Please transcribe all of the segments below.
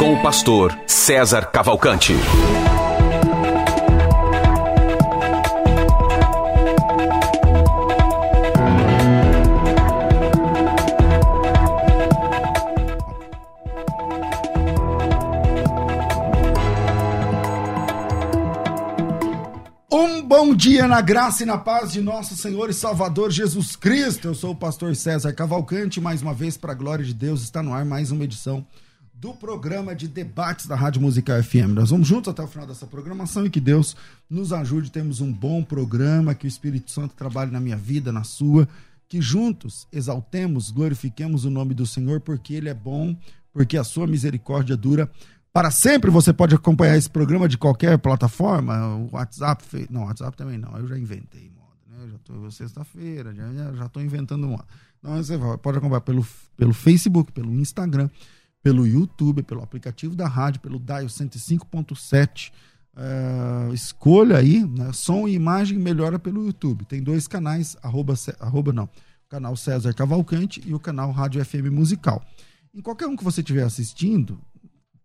Com o pastor César Cavalcante. Um bom dia na graça e na paz de nosso Senhor e Salvador Jesus Cristo. Eu sou o pastor César Cavalcante, mais uma vez, para a glória de Deus, está no ar mais uma edição do programa de debates da Rádio Musical FM. Nós vamos juntos até o final dessa programação e que Deus nos ajude. Temos um bom programa, que o Espírito Santo trabalhe na minha vida, na sua, que juntos exaltemos, glorifiquemos o nome do Senhor, porque Ele é bom, porque a sua misericórdia dura para sempre. Você pode acompanhar esse programa de qualquer plataforma, WhatsApp, não, WhatsApp também não. Eu já inventei moda, né? Eu já tô sexta-feira, já, tô inventando moda. Então você pode acompanhar pelo, pelo Facebook, pelo Instagram, pelo YouTube, pelo aplicativo da rádio, pelo Dial 105.7. É, escolha aí, né? som e imagem melhora pelo YouTube. Tem dois canais, arroba, arroba não, o canal César Cavalcante e o canal Rádio FM Musical. Em qualquer um que você estiver assistindo,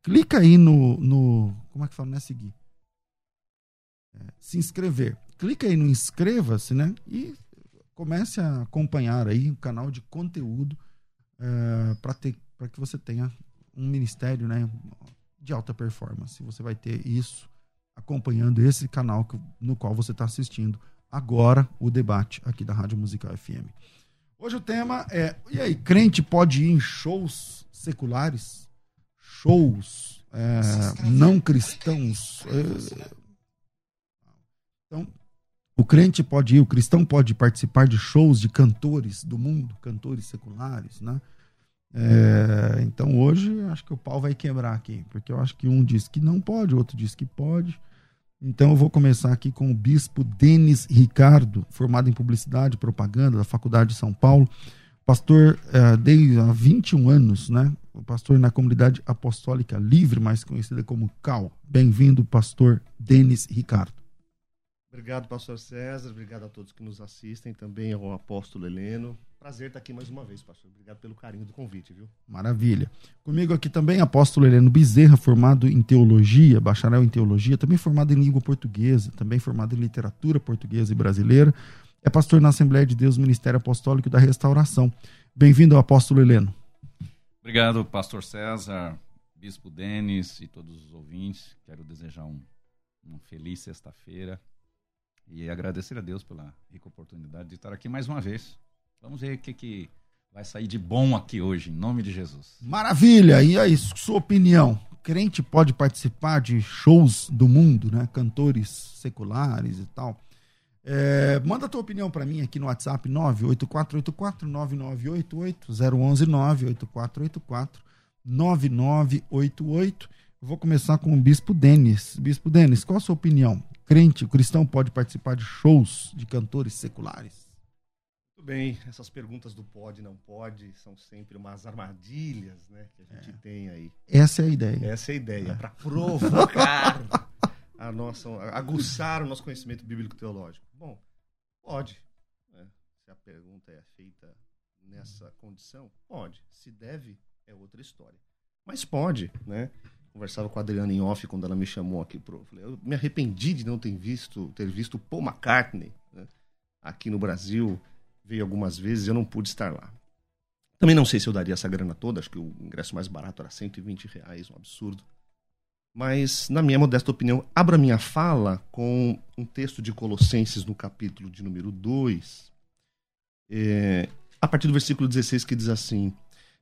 clica aí no, no como é que fala, não é seguir? É, se inscrever. Clica aí no inscreva-se, né? E comece a acompanhar aí o canal de conteúdo para ter para que você tenha um ministério, né, de alta performance. Você vai ter isso acompanhando esse canal que- no qual você está assistindo agora o debate aqui da Rádio Musical FM. Hoje o tema é: e aí, crente pode ir em shows seculares? Shows é, não cristãos? É, então, o crente pode ir, o cristão pode participar de shows de cantores do mundo, cantores seculares, né? É, então hoje acho que o pau vai quebrar aqui, porque eu acho que um diz que não pode, outro diz que pode. Então eu vou começar aqui com o bispo Denis Ricardo, formado em publicidade e propaganda da Faculdade de São Paulo, pastor eh, desde há 21 anos, né? Pastor na comunidade apostólica livre, mais conhecida como CAL. Bem-vindo, pastor Denis Ricardo. Obrigado, pastor César. Obrigado a todos que nos assistem, também ao apóstolo Heleno. Prazer estar aqui mais uma vez, pastor. Obrigado pelo carinho do convite, viu? Maravilha. Comigo aqui também, apóstolo Heleno Bezerra, formado em teologia, bacharel em teologia, também formado em língua portuguesa, também formado em literatura portuguesa e brasileira. É pastor na Assembleia de Deus, Ministério Apostólico da Restauração. Bem-vindo ao apóstolo Heleno. Obrigado, pastor César, bispo Denis e todos os ouvintes. Quero desejar um, uma feliz sexta-feira e agradecer a Deus pela rica oportunidade de estar aqui mais uma vez. Vamos ver o que, que vai sair de bom aqui hoje, em nome de Jesus. Maravilha! E aí, sua opinião? Crente pode participar de shows do mundo, né? Cantores seculares e tal. É, manda a tua opinião para mim aqui no WhatsApp 984849988 011 98484 9988. Eu vou começar com o Bispo Denis. Bispo Denis, qual a sua opinião? Crente, o cristão pode participar de shows de cantores seculares? Muito bem, essas perguntas do pode, não pode, são sempre umas armadilhas, né, que a gente tem aí. Essa é a ideia. Essa é a ideia, para provocar a nossa, aguçar o nosso conhecimento bíblico teológico. Bom, pode. né? Se a pergunta é feita nessa condição, pode. Se deve, é outra história. Mas pode, né? Conversava com a Adriana em off quando ela me chamou aqui pro. eu Falei, eu me arrependi de não ter visto, ter visto Paul McCartney né? aqui no Brasil. Veio algumas vezes eu não pude estar lá. Também não sei se eu daria essa grana toda, acho que o ingresso mais barato era 120 reais, um absurdo. Mas, na minha modesta opinião, abra minha fala com um texto de Colossenses no capítulo de número 2, é, a partir do versículo 16, que diz assim: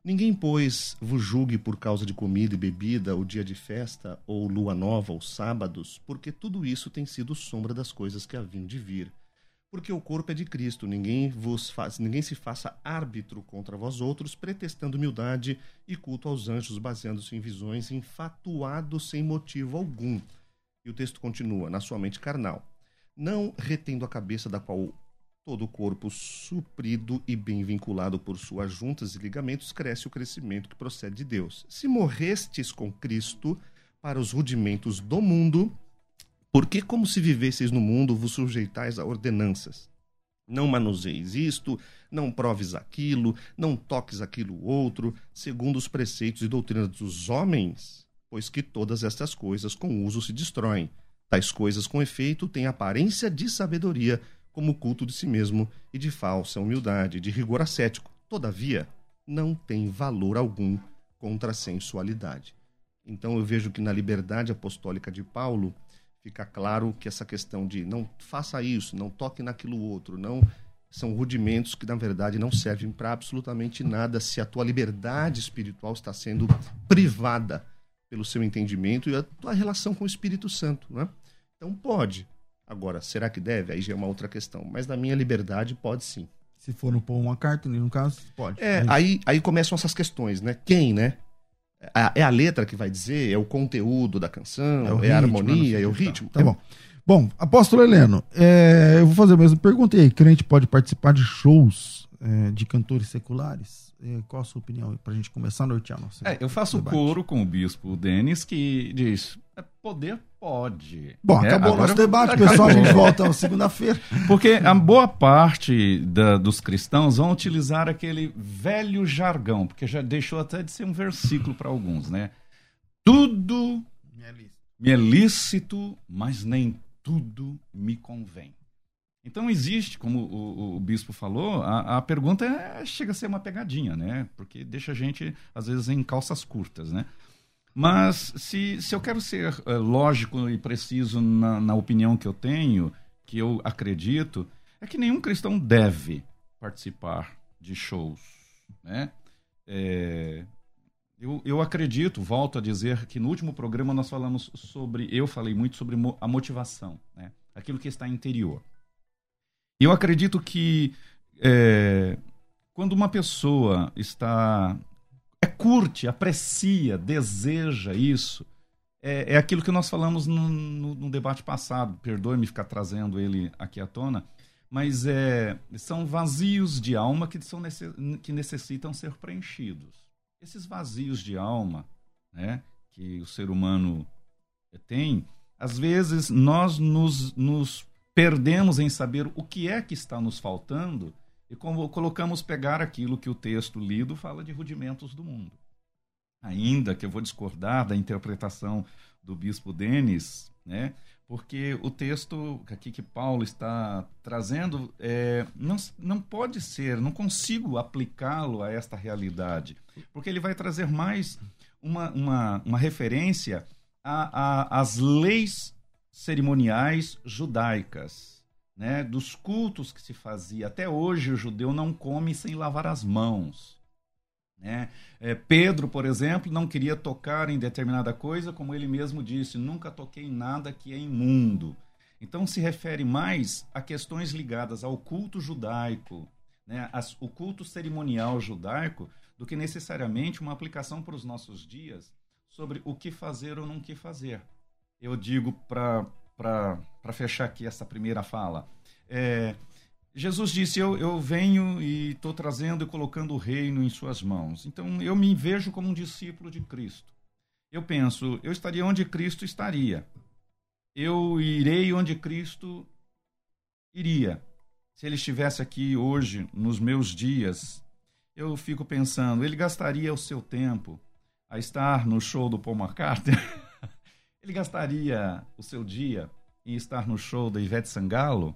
Ninguém, pois, vos julgue por causa de comida e bebida, ou dia de festa, ou lua nova, ou sábados, porque tudo isso tem sido sombra das coisas que haviam de vir. porque o corpo é de Cristo. Ninguém vos faz, ninguém se faça árbitro contra vós outros, pretextando humildade e culto aos anjos, baseando-se em visões, infatuados sem motivo algum. E o texto continua: na sua mente carnal, não retendo a cabeça da qual todo o corpo suprido e bem vinculado por suas juntas e ligamentos cresce o crescimento que procede de Deus. Se morrestes com Cristo para os rudimentos do mundo, porque, como se vivesseis no mundo, vos sujeitais a ordenanças. Não manuseis isto, não proves aquilo, não toques aquilo outro, segundo os preceitos e doutrinas dos homens, pois que todas estas coisas com uso se destroem. Tais coisas, com efeito, têm aparência de sabedoria, como culto de si mesmo e de falsa humildade, de rigor ascético. Todavia, não tem valor algum contra a sensualidade. Então eu vejo que na liberdade apostólica de Paulo, fica claro que essa questão de não faça isso, não toque naquilo outro, não são rudimentos que na verdade não servem para absolutamente nada se a tua liberdade espiritual está sendo privada pelo seu entendimento e a tua relação com o Espírito Santo, né? Então pode. Agora, será que deve? Aí já é uma outra questão. Mas na minha liberdade pode sim. Se for no Paul McCartney, no caso, pode. É, aí, aí começam essas questões, né? Quem, né? é a letra que vai dizer, é o conteúdo da canção, é, é ritmo, a harmonia, é o ritmo. Tá, tá bom. Bom, apóstolo Heleno, é, eu vou fazer a mesma pergunta. E aí, crente pode participar de shows é, de cantores seculares? É, qual a sua opinião para a gente começar a nortear nossa é, Eu faço debate. coro com o bispo Denis que diz: é, poder pode. Bom, acabou o nosso debate, pessoal. A gente volta segunda-feira. Porque a boa parte da, dos cristãos vão utilizar aquele velho jargão, porque já deixou até de ser um versículo para alguns, né? Tudo me é lícito, mas nem tudo me convém. Então existe, como o, o, bispo falou, a, a pergunta é, chega a ser uma pegadinha, né? Porque deixa a gente, às vezes, em calças curtas, né? Mas se, se eu quero ser é, lógico e preciso na, na opinião que eu tenho, que eu acredito, é que nenhum cristão deve participar de shows, né? É, eu, eu acredito, volto a dizer que no último programa nós falamos sobre, eu falei muito sobre a motivação, né? Aquilo que está interior. Eu acredito que é, quando uma pessoa está é, curte, aprecia, deseja isso, é, é aquilo que nós falamos no, no, no debate passado. Perdoe-me ficar trazendo ele aqui à tona, mas é, são vazios de alma que, são que necessitam ser preenchidos. Esses vazios de alma né, que o ser humano tem, às vezes nós nos, nos perdemos em saber o que é que está nos faltando e como colocamos pegar aquilo que o texto lido fala de rudimentos do mundo. Ainda que eu vou discordar da interpretação do bispo Denis, né? porque o texto aqui que Paulo está trazendo é, não, não pode ser, não consigo aplicá-lo a esta realidade, porque ele vai trazer mais uma, uma, uma referência às leis cerimoniais judaicas, né, dos cultos que se fazia. Até hoje o judeu não come sem lavar as mãos. Né? É, Pedro, por exemplo, não queria tocar em determinada coisa, como ele mesmo disse: nunca toquei em nada que é imundo. Então se refere mais a questões ligadas ao culto judaico, né, as, o culto cerimonial judaico, do que necessariamente uma aplicação para os nossos dias sobre o que fazer ou não que fazer eu digo para fechar aqui essa primeira fala. É, Jesus disse: eu, eu venho e estou trazendo e colocando o reino em suas mãos. Então eu me vejo como um discípulo de Cristo. Eu penso, eu estaria onde Cristo estaria. Eu irei onde Cristo iria. Se ele estivesse aqui hoje, nos meus dias, eu fico pensando, ele gastaria o seu tempo a estar no show do Paul McCartney? Ele gastaria o seu dia em estar no show da Ivete Sangalo?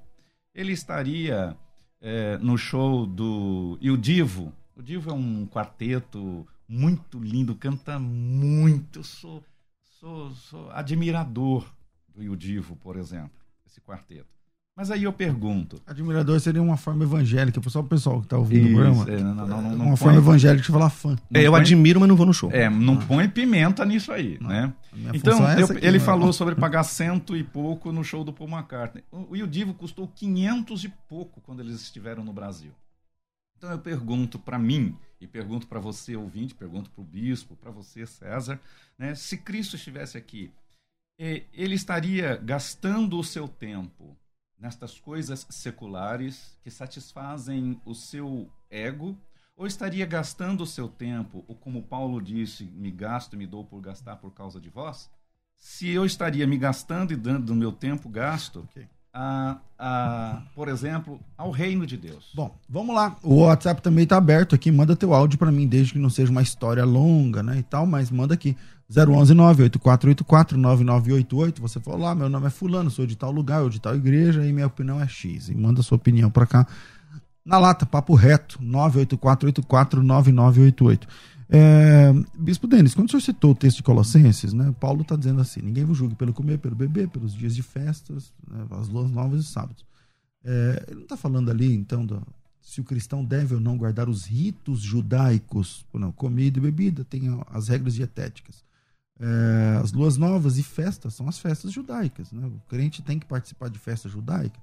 Ele estaria é, no show do. E o Divo? O Divo é um quarteto muito lindo, canta muito. Sou, sou, sou admirador do Divo, por exemplo, esse quarteto. Mas aí eu pergunto. Admirador seria uma forma evangélica, só o pessoal que tá ouvindo Isso, o programa. é, não, não, não, não uma põe- forma evangélica de falar fã. É, eu põe- admiro, mas não vou no show. É, não põe pimenta nisso aí, né? Então, é eu- aqui, ele né? falou sobre pagar cento e pouco no show do Paul McCartney. O, o Divo custou 500 e pouco quando eles estiveram no Brasil. Então eu pergunto para mim, e pergunto para você, ouvinte, pergunto para o bispo, para você, César, né? se Cristo estivesse aqui, eh, ele estaria gastando o seu tempo nestas coisas seculares que satisfazem o seu ego ou estaria gastando o seu tempo, ou como Paulo disse, me gasto e me dou por gastar por causa de vós? Se eu estaria me gastando e dando o meu tempo gasto, Ok. a, a, por exemplo, ao reino de Deus. Bom, vamos lá. O WhatsApp também tá aberto aqui. Manda teu áudio pra mim, desde que não seja uma história longa, né, e tal, mas manda aqui. 011 98484 9988. Você falou lá, meu nome é fulano, sou de tal lugar, ou de tal igreja, e minha opinião é X. E manda sua opinião pra cá. Na lata, papo reto, 98484 9988. É, Bispo Denis, quando o senhor citou o texto de Colossenses, né, Paulo está dizendo assim: ninguém vos julgue pelo comer, pelo beber, pelos dias de festas, né, as luas novas e sábados. É, ele não está falando ali, então, do- se o cristão deve ou não guardar os ritos judaicos, não, comida e bebida, tem as regras dietéticas. É, as luas novas e festas são as festas judaicas. Né? O crente tem que participar de festa judaica.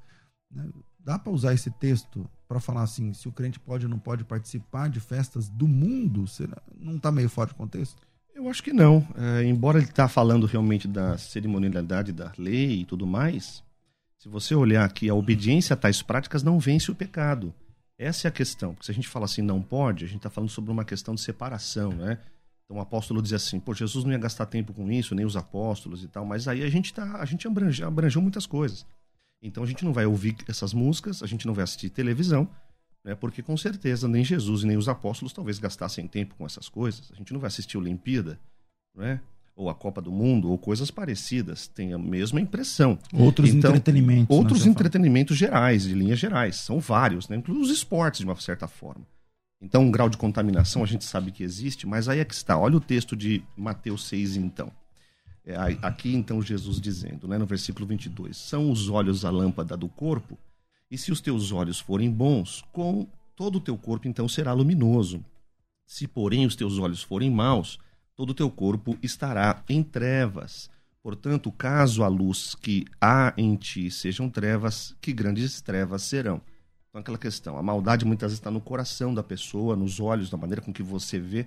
né? Dá para usar esse texto para falar assim, se o crente pode ou não pode participar de festas do mundo? Será? Não está meio fora de contexto? Eu acho que não. É, embora ele está falando realmente da cerimonialidade da lei e tudo mais, se você olhar aqui, a obediência a tais práticas não vence o pecado. Essa é a questão. Porque se a gente fala assim, não pode, a gente está falando sobre uma questão de separação, né? Então o apóstolo diz assim, pô, Jesus não ia gastar tempo com isso, nem os apóstolos e tal, mas aí a gente tá, a gente abrange, abrangeu muitas coisas. Então a gente não vai ouvir essas músicas, a gente não vai assistir televisão, né? Porque com certeza nem Jesus e nem os apóstolos talvez gastassem tempo com essas coisas. A gente não vai assistir Olimpíada, né? Ou a Copa do Mundo, ou coisas parecidas. Tem a mesma impressão. Outros Então, entretenimentos. né, Outros entretenimentos gerais, de linhas gerais. São vários, né? Inclusive os esportes, de uma certa forma. Então, um grau de contaminação a gente sabe que existe, mas aí é que está. Olha o texto de Mateus 6, então. É, aqui, então, Jesus dizendo, né, no versículo 22, São os olhos a lâmpada do corpo, e se os teus olhos forem bons, com todo o teu corpo, então, será luminoso. Se, porém, os teus olhos forem maus, todo o teu corpo estará em trevas. Portanto, caso a luz que há em ti sejam trevas, que grandes trevas serão. Então, aquela questão, a maldade muitas vezes está no coração da pessoa, nos olhos, na maneira com que você vê.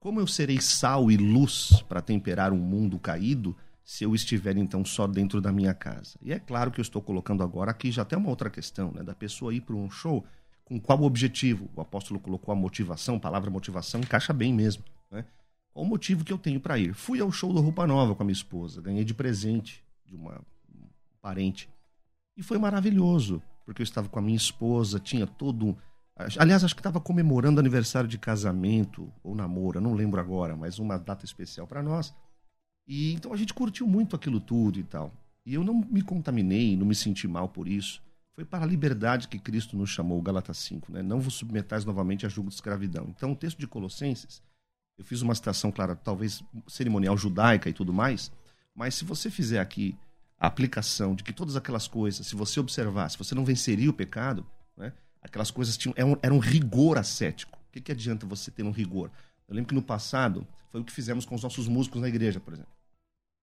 Como eu serei sal e luz para temperar um mundo caído se eu estiver então só dentro da minha casa? E é claro que eu estou colocando agora aqui já até uma outra questão, né, da pessoa ir para um show com qual objetivo? O apóstolo colocou a motivação, a palavra motivação encaixa bem mesmo, né? Qual o motivo que eu tenho para ir? Fui ao show do Roupa Nova com a minha esposa, ganhei de presente de uma um parente. E foi maravilhoso, porque eu estava com a minha esposa, tinha todo. Aliás, acho que estava comemorando aniversário de casamento ou namoro, não lembro agora, mas uma data especial para nós. E então a gente curtiu muito aquilo tudo e tal. E eu não me contaminei, não me senti mal por isso. Foi para a liberdade que Cristo nos chamou, Gálatas 5, né? Não vos submetais novamente a julgo de escravidão. Então, o texto de Colossenses, eu fiz uma citação, claro, talvez cerimonial judaica e tudo mais, mas se você fizer aqui a aplicação de que todas aquelas coisas, se você observar, se você não venceria o pecado, né? Aquelas coisas tinham era um, era um rigor ascético. O que, que adianta você ter um rigor? Eu lembro que no passado foi o que fizemos com os nossos músicos na igreja, por exemplo.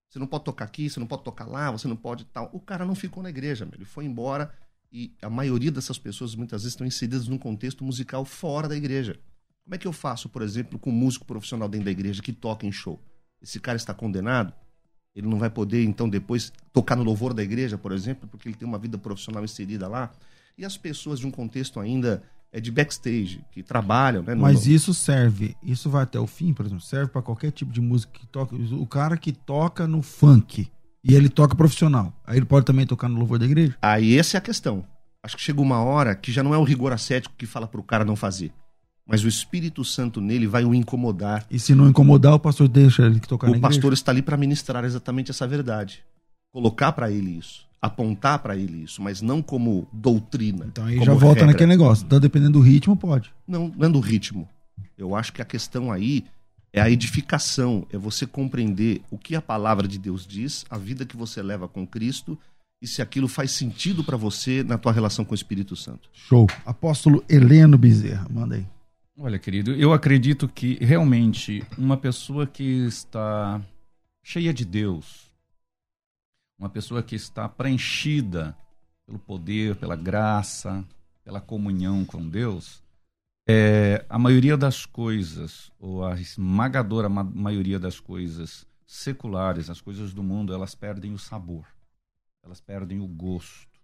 Você não pode tocar aqui, você não pode tocar lá, você não pode tal. O cara não ficou na igreja, meu. ele foi embora e a maioria dessas pessoas muitas vezes estão inseridas num contexto musical fora da igreja. Como é que eu faço, por exemplo, com um músico profissional dentro da igreja que toca em show? Esse cara está condenado? Ele não vai poder, então, depois tocar no louvor da igreja, por exemplo, porque ele tem uma vida profissional inserida lá? E as pessoas de um contexto ainda é de backstage, que trabalham, né? no- Mas isso serve, isso vai até o fim, por exemplo, serve para qualquer tipo de música que toca. O cara que toca no funk e ele toca profissional, aí ele pode também tocar no louvor da igreja? Aí essa é a questão. Acho que chega uma hora que já não é o rigor ascético que fala pro cara não fazer. Mas o Espírito Santo nele vai o incomodar. E se não incomodar, o pastor deixa ele tocar o pastor está ali para ministrar exatamente essa verdade. Colocar para ele isso. Apontar para ele isso. Mas não como doutrina. Então aí já volta regra. naquele negócio. Então, dependendo do ritmo, pode. Não, não é do ritmo. Eu acho que a questão aí é a edificação, é você compreender o que a palavra de Deus diz, a vida que você leva com Cristo e se aquilo faz sentido para você na tua relação com o Espírito Santo. Show. Apóstolo Heleno Bezerra, manda aí. Olha, querido, eu acredito que realmente uma pessoa que está cheia de Deus, uma pessoa que está preenchida pelo poder, pela graça, pela comunhão com Deus, é, a maioria das coisas, ou a esmagadora ma maioria das coisas seculares, as coisas do mundo, elas perdem o sabor, elas perdem o gosto.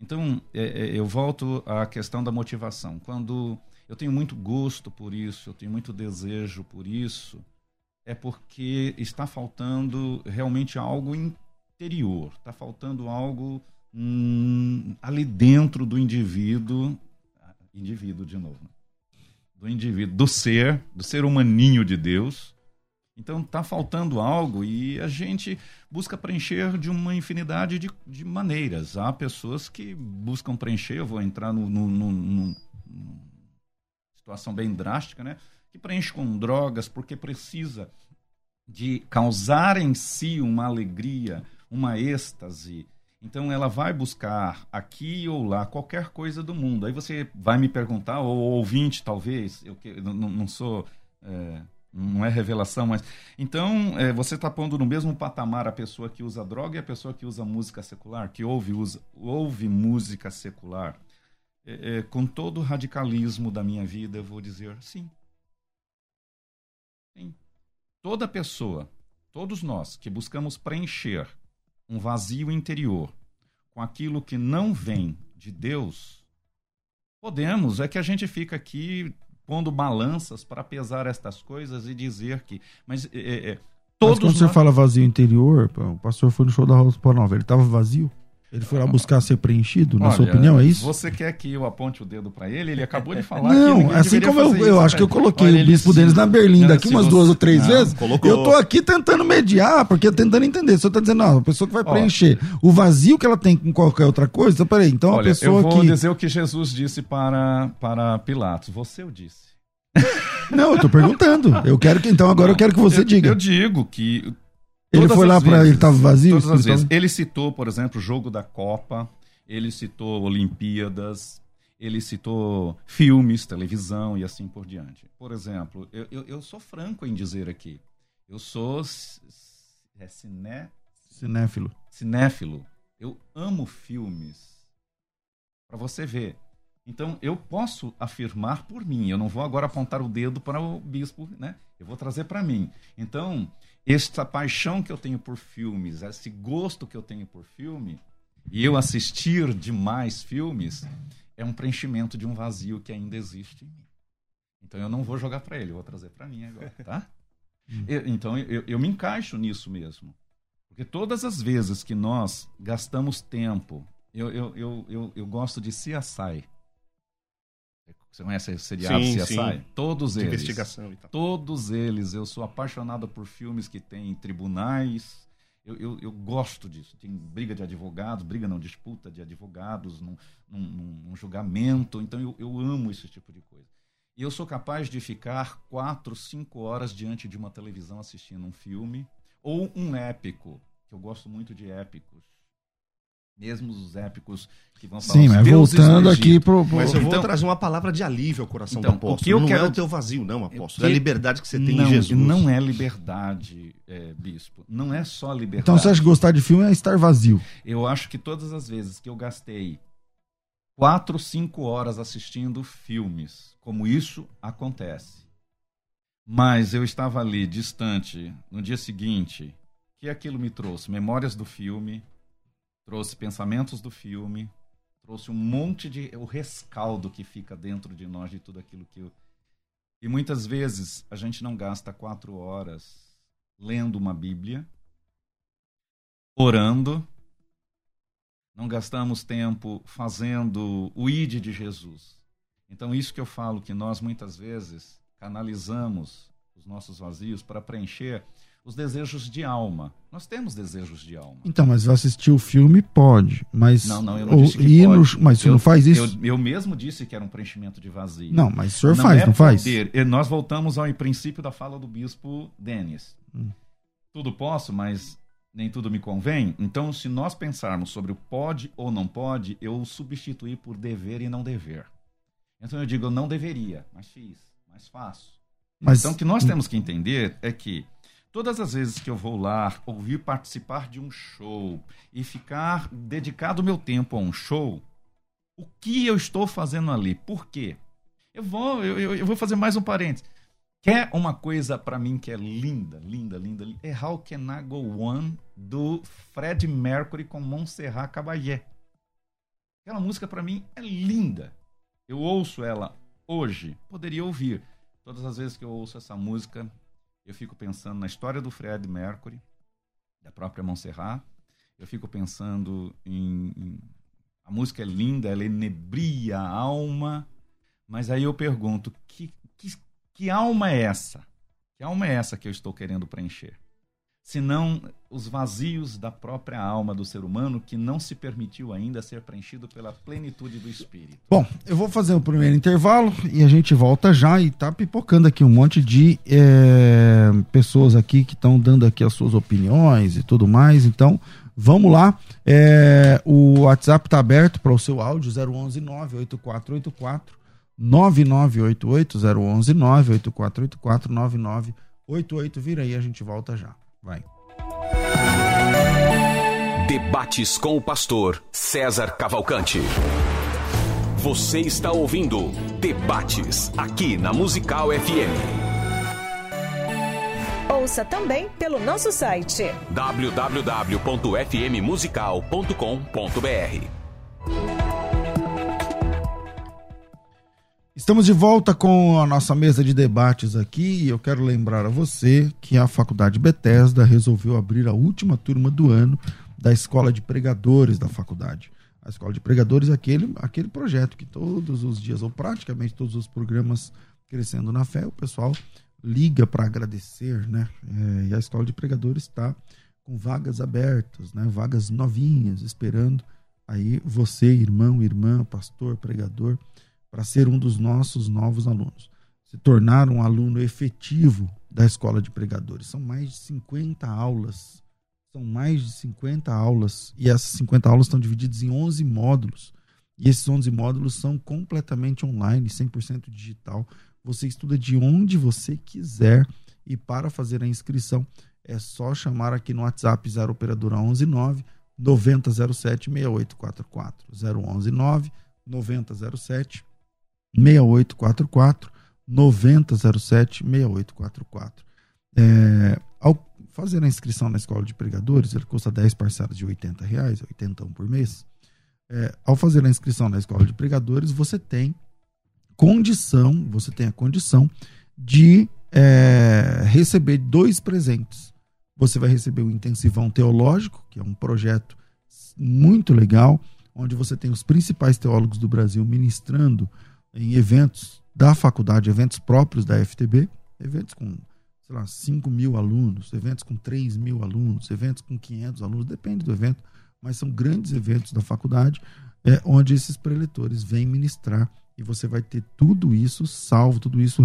Então, é, é, eu volto à questão da motivação. Quando eu tenho muito gosto por isso, eu tenho muito desejo por isso, é porque está faltando realmente algo interior, está faltando algo hum, ali dentro do indivíduo indivíduo de novo, né? do indivíduo, do ser, do ser humaninho de Deus. Então está faltando algo e a gente busca preencher de uma infinidade de, de maneiras. Há pessoas que buscam preencher, eu vou entrar no, no, no, no situação bem drástica, né? Que preenche com drogas porque precisa de causar em si uma alegria, uma êxtase, então ela vai buscar aqui ou lá qualquer coisa do mundo. Aí você vai me perguntar, ou ouvinte talvez, eu que não, não sou. É, não é revelação, mas. Então, é, você está pondo no mesmo patamar a pessoa que usa droga e a pessoa que usa música secular, que ouve, usa, ouve música secular. É, é, com todo o radicalismo da minha vida, eu vou dizer sim. Sim. Toda pessoa, todos nós que buscamos preencher um vazio interior com aquilo que não vem de Deus, podemos, é que a gente fica aqui pondo balanças para pesar estas coisas e dizer que. Mas é, é, é todos. Mas quando nós... você fala vazio interior, o pastor foi no show da Rosa Nova, ele estava vazio? Ele foi lá buscar ser preenchido, na Olha, sua opinião, é isso? Você quer que eu aponte o dedo para ele? Ele acabou de falar Não, assim como eu, eu acho que eu coloquei Olha, o bispo deles na Berlim daqui umas você... duas ou três não, vezes. Colocou... Eu tô aqui tentando mediar, porque tentando entender. Se eu tô dizendo, não, a pessoa que vai preencher o vazio que ela tem com qualquer outra coisa, então, peraí, então Olha, a pessoa eu vou que... dizer o que Jesus disse para, para Pilatos. Você o disse. Não, eu tô perguntando. Eu quero que, então agora não, eu quero que você eu, diga. Eu digo que ele foi lá para ele estava vazio? Todas as vezes. Ele citou, por exemplo, o jogo da Copa, ele citou Olimpíadas, ele citou filmes, televisão e assim por diante. Por exemplo, eu, eu, eu sou franco em dizer aqui, eu sou é ciné... cinéfilo. Cinéfilo. Eu amo filmes. Para você ver. Então, eu posso afirmar por mim. Eu não vou agora apontar o dedo para o bispo, né? Eu vou trazer para mim. Então, esta paixão que eu tenho por filmes, esse gosto que eu tenho por filme, e eu assistir demais filmes é um preenchimento de um vazio que ainda existe em mim. Então eu não vou jogar para ele, eu vou trazer para mim agora, tá? Eu, então eu, eu me encaixo nisso mesmo. Porque todas as vezes que nós gastamos tempo, eu, eu, eu, eu, eu gosto de CSI. Você conhece o seriado sim, CSI? Sim. Todos de eles. Investigação e tal. Todos eles. Eu sou apaixonado por filmes que têm tribunais, eu, eu, eu, gosto disso. Tem briga de advogados, briga não, disputa de advogados num, num, num julgamento. Então eu, eu amo esse tipo de coisa. E eu sou capaz de ficar quatro, cinco horas diante de uma televisão assistindo um filme ou um épico, que eu gosto muito de épicos mesmo os épicos que vão falar Sim, mas voltando aqui pro, pro... Mas eu vou então, trazer uma palavra de alívio ao coração então, do apóstolo. O que eu não quero... é o teu vazio, não, apóstolo. Que... É a liberdade que você tem não, em Jesus. Não é liberdade, é, bispo. Não é só liberdade. Então você acha que gostar de filme é estar vazio? Eu acho que todas as vezes que eu gastei quatro, cinco horas assistindo filmes, como isso acontece. Mas eu estava ali, distante, no dia seguinte, que aquilo me trouxe? Memórias do filme, trouxe pensamentos do filme, trouxe um monte de o rescaldo que fica dentro de nós de tudo aquilo que eu... e muitas vezes a gente não gasta quatro horas lendo uma Bíblia, orando, não gastamos tempo fazendo o id de Jesus. Então isso que eu falo que nós muitas vezes canalizamos os nossos vazios para preencher os desejos de alma. Nós temos desejos de alma. Então, mas assistir o filme pode, mas não, não, eu não disse que pode. No, mas você não faz isso? Eu, eu, mesmo disse que era um preenchimento de vazio. Não, mas o senhor não faz, é não faz? Poder. Nós voltamos ao princípio da fala do bispo Denis. Hum. Tudo posso, mas nem tudo me convém. Então, se nós pensarmos sobre o pode ou não pode, eu substituí por dever e não dever. Então eu digo, eu não deveria, mas fiz, mas faço. Mas... Então, o que nós temos que entender é que todas as vezes que eu vou lá ouvir participar de um show e ficar dedicado meu tempo a um show, o que eu estou fazendo ali? Por quê? Eu vou, eu, eu vou fazer mais um parênteses. Quer uma coisa para mim que é linda, linda, linda? É How Can I Go One do Fred Mercury com Montserrat Caballé. Aquela música para mim é linda. Eu ouço ela hoje, poderia ouvir. Todas as vezes que eu ouço essa música, eu fico pensando na história do Fred Mercury, da própria Montserrat. Eu fico pensando em, em a música é linda, ela enebria a alma, mas aí eu pergunto, que, que, que alma é essa? Que alma é essa que eu estou querendo preencher? Senão os vazios da própria alma do ser humano que não se permitiu ainda ser preenchido pela plenitude do Espírito. Bom, eu vou fazer o primeiro intervalo e a gente volta já e tá pipocando aqui um monte de é, pessoas aqui que estão dando aqui as suas opiniões e tudo mais. Então, vamos lá. É, o WhatsApp está aberto para o seu áudio 011 98484 9988 011 98484 9988. Vira aí, a gente volta já. Vai. Debates com o pastor César Cavalcante. Você está ouvindo Debates aqui na Musical FM. Ouça também pelo nosso site www.fmmusical.com.br. Estamos de volta com a nossa mesa de debates aqui e eu quero lembrar a você que a Faculdade Bethesda resolveu abrir a última turma do ano da Escola de Pregadores da faculdade. A Escola de Pregadores é aquele, aquele projeto que todos os dias, ou praticamente todos os programas Crescendo na Fé, o pessoal liga para agradecer, né? É, e a Escola de Pregadores está com vagas abertas, né? Vagas novinhas, esperando aí você, irmão, irmã, pastor, pregador, para ser um dos nossos novos alunos. Se tornar um aluno efetivo da escola de pregadores. São mais de 50 aulas. São mais de 50 aulas. E essas 50 aulas estão divididas em 11 módulos. E esses 11 módulos são completamente online, 100% digital. Você estuda de onde você quiser. E para fazer a inscrição, é só chamar aqui no WhatsApp 0 operadora 119 9007 6844 0119 9007 6844 9007 6844. É, ao fazer a inscrição na escola de pregadores, ele custa 10 parcelas de 80 reais, 80 por mês. É, ao fazer a inscrição na escola de pregadores, você tem condição, você tem a condição de é, receber dois presentes. Você vai receber o Intensivão Teológico, que é um projeto muito legal, onde você tem os principais teólogos do Brasil ministrando em eventos da faculdade, eventos próprios da FTB, eventos com, sei lá, 5 mil alunos, eventos com 3 mil alunos, eventos com 500 alunos, depende do evento, mas são grandes eventos da faculdade, é, onde esses preletores vêm ministrar e você vai ter tudo isso salvo, tudo isso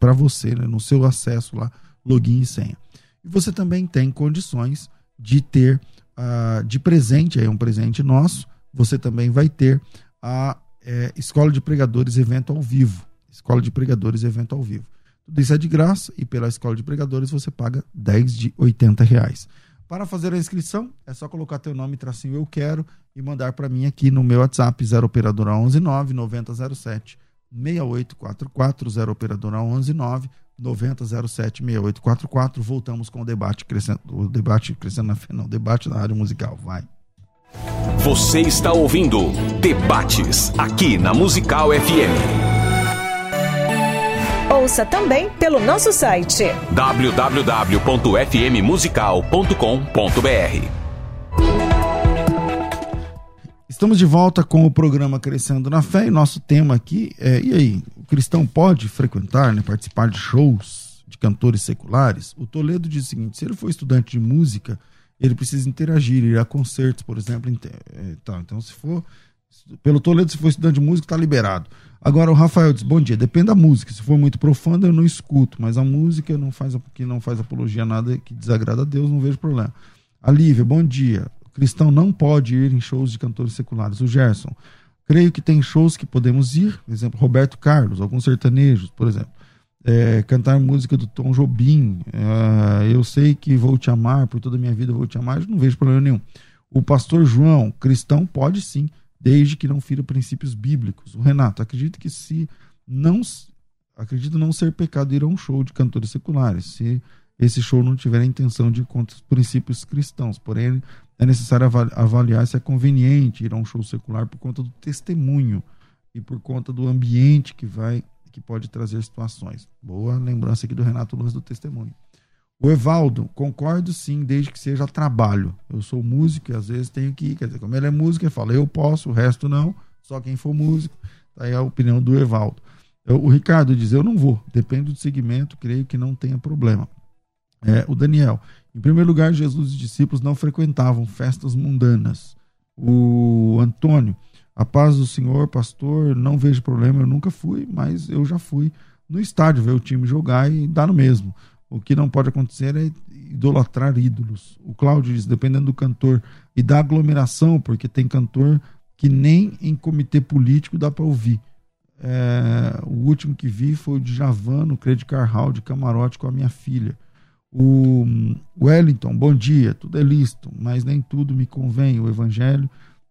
para você, né, no seu acesso lá, login e senha. E você também tem condições de ter, uh, de presente, aí é um presente nosso, você também vai ter a é, Escola de Pregadores Evento ao Vivo. Escola de Pregadores Evento ao Vivo. Tudo isso é de graça e pela Escola de Pregadores você paga 10 de 80 reais. Para fazer a inscrição, é só colocar teu nome, tracinho eu quero e mandar para mim aqui no meu WhatsApp 0 operadora 119 9007 6844 0 operadora 119 9007 6844. Voltamos com o debate crescendo, o debate crescendo na não, debate na área musical, vai. Você está ouvindo Debates aqui na Musical FM. Ouça também pelo nosso site www.fmmusical.com.br. Estamos de volta com o programa Crescendo na Fé e nosso tema aqui é: e aí, o cristão pode frequentar, né, participar de shows de cantores seculares? O Toledo diz o seguinte: se ele for estudante de música ele precisa interagir, ir a concertos, por exemplo. Então, então se for pelo Toledo, se for estudante de música, está liberado. Agora o Rafael diz: Bom dia, depende da música. Se for muito profunda, eu não escuto, mas a música não faz, que não faz apologia a nada que desagrada a Deus, não vejo problema. A Lívia, bom dia. O cristão não pode ir em shows de cantores seculares. O Gerson, creio que tem shows que podemos ir, por exemplo, Roberto Carlos, alguns sertanejos, por exemplo. É, cantar música do Tom Jobim, é, eu sei que vou te amar, por toda a minha vida vou te amar, eu não vejo problema nenhum. O pastor João, cristão, pode sim, desde que não fira princípios bíblicos. O Renato, acredito que se não acredito não ser pecado ir a um show de cantores seculares, se esse show não tiver a intenção de contra os princípios cristãos. Porém, é necessário avaliar se é conveniente ir a um show secular por conta do testemunho e por conta do ambiente que vai que pode trazer situações. Boa lembrança aqui do Renato Luz do testemunho. O Evaldo, concordo sim, desde que seja trabalho. Eu sou músico e às vezes tenho que. Quer dizer, como ele é músico, ele fala, eu posso, o resto não, só quem for músico. Tá aí a opinião do Evaldo. O Ricardo diz, eu não vou, depende do segmento, creio que não tenha problema. É, o Daniel, em primeiro lugar, Jesus e os discípulos não frequentavam festas mundanas. O Antônio, a paz do Senhor, pastor, não vejo problema, eu nunca fui, mas eu já fui no estádio ver o time jogar e dá no mesmo. O que não pode acontecer é idolatrar ídolos. O Cláudio diz, dependendo do cantor e da aglomeração, porque tem cantor que nem em comitê político dá para ouvir. É, o último que vi foi o de Javan, no Credit Car Hall, de camarote com a minha filha. O Wellington, bom dia, tudo é lícito, mas nem tudo me convém. O evangelho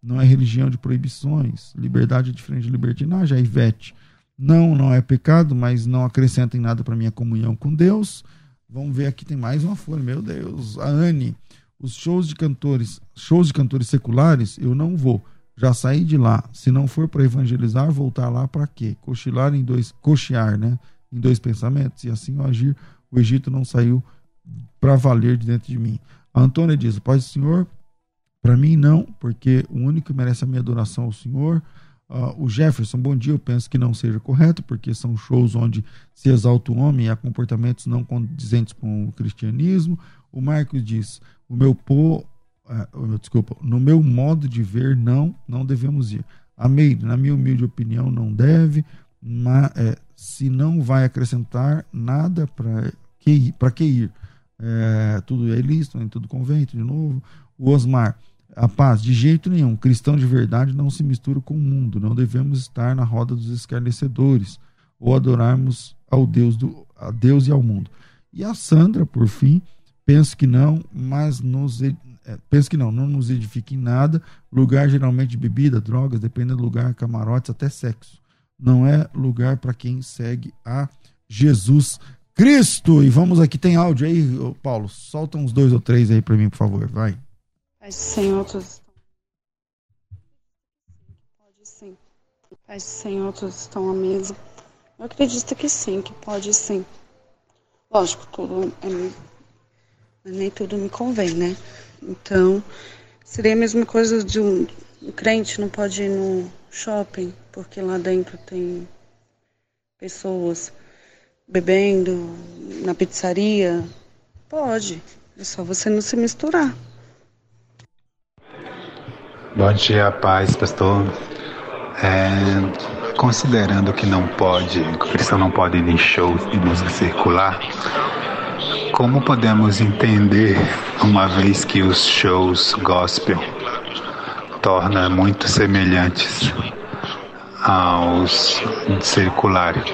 não é religião de proibições. Liberdade é diferente de libertinagem. A Ivete, não, não é pecado, mas não acrescenta em nada para minha comunhão com Deus. Vamos ver aqui, tem mais uma folha. Meu Deus. A Anne, os shows de cantores, shows de cantores seculares, eu não vou. Já saí de lá. Se não for para evangelizar, voltar lá para quê? Cochilar em dois, cochear, né? Em dois pensamentos e assim agir. O Egito não saiu para valer de dentro de mim. A Antônia diz: Pai do Senhor, para mim não, porque o único que merece a minha adoração é o Senhor. Uh, o Jefferson, bom dia. Eu penso que não seja correto, porque são shows onde se exalta o homem e há comportamentos não condizentes com o cristianismo. O Marcos diz: o meu po, uh, desculpa, no meu modo de ver, não, não devemos ir. A Meire, na minha humilde opinião, não deve, mas é, se não vai acrescentar nada para que, que ir. É, tudo é ilícito, tudo convento, de novo. O Osmar, a paz, de jeito nenhum. Cristão de verdade não se mistura com o mundo. Não devemos estar na roda dos escarnecedores ou adorarmos ao Deus do a Deus e ao mundo. E a Sandra, por fim, penso que não, mas nos é, penso que não, não nos edifica em nada. Lugar geralmente bebida, drogas, dependendo do lugar, camarotes, até sexo. Não é lugar para quem segue a Jesus Cristo. E vamos aqui, tem áudio aí, Paulo. Solta uns dois ou três aí para mim, por favor. Vai. Paz do Senhor, todos pode sim. Senhor, todos estão à mesa. Eu acredito que sim, que pode sim. Lógico, tudo é, nem tudo me convém, né? Então, seria a mesma coisa de um, um crente não pode ir no shopping, porque lá dentro tem pessoas bebendo na pizzaria. Pode, é só você não se misturar. Bom dia, paz, pastor. É, considerando que não pode, que o cristão não pode ir em shows de música circular, como podemos entender, uma vez que os shows gospel tornam muito semelhantes aos circulares?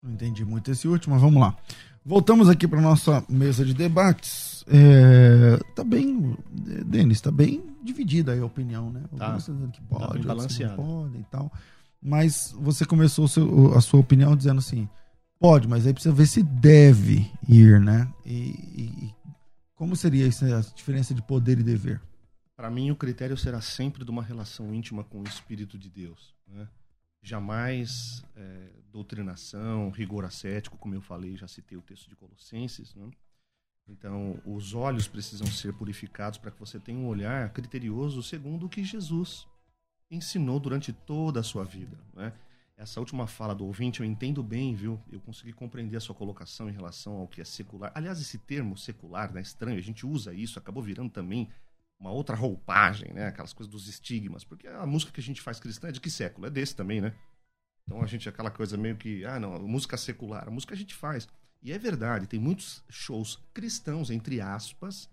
Não entendi muito esse último, mas vamos lá. Voltamos aqui para nossa mesa de debates. É, tá bem, Denis, tá bem dividida aí a opinião, né? Tá. dizendo que pode, tá bem balanceado. pode e tal. Mas você começou seu, a sua opinião dizendo assim, pode, mas aí precisa ver se deve ir, né? E, e como seria isso, a diferença de poder e dever? Para mim, o critério será sempre de uma relação íntima com o Espírito de Deus. Né? Jamais é, doutrinação, rigor ascético, como eu falei, já citei o texto de Colossenses. Né? Então, os olhos precisam ser purificados para que você tenha um olhar criterioso segundo o que Jesus ensinou durante toda a sua vida. Né? Essa última fala do ouvinte eu entendo bem, viu? Eu consegui compreender a sua colocação em relação ao que é secular. Aliás, esse termo secular, né, estranho, a gente usa isso, acabou virando também uma outra roupagem, né? Aquelas coisas dos estigmas, porque a música que a gente faz cristã é de que século? É desse também, né? Então a gente aquela coisa meio que, ah, não, música secular, a música a gente faz. E é verdade, tem muitos shows cristãos, entre aspas,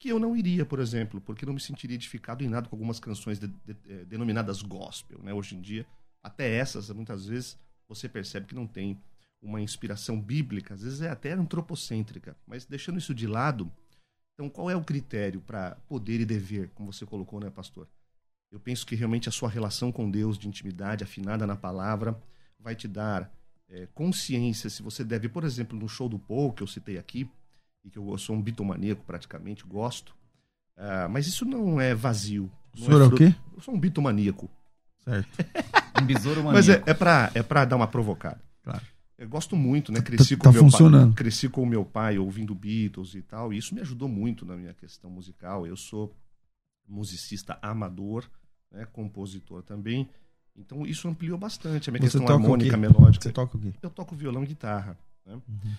que eu não iria, por exemplo, porque não me sentiria edificado em nada com algumas canções de, de, de, denominadas gospel, né? Hoje em dia, até essas, muitas vezes, você percebe que não tem uma inspiração bíblica, às vezes é até antropocêntrica, mas deixando isso de lado, então qual é o critério para poder e dever, como você colocou, né, pastor? Eu penso que realmente a sua relação com Deus, de intimidade, afinada na palavra, vai te dar é, consciência se você deve, por exemplo, no show do Paul, que eu citei aqui, e que eu sou um bitomaníaco praticamente, gosto, uh, mas isso não é vazio. O senhor é, é o quê? Eu sou um bitomaníaco. Certo. um besouro maníaco. Mas é, é para é pra dar uma provocada. Claro. Eu gosto muito, né? Cresci tá, com tá funcionando. Pai, cresci com o meu pai ouvindo Beatles e tal, e isso me ajudou muito na minha questão musical. Eu sou musicista amador, né? compositor também. Então isso ampliou bastante a minha Você questão harmônica, melódica. Você toca o quê? Eu toco violão e guitarra. Né? Uhum.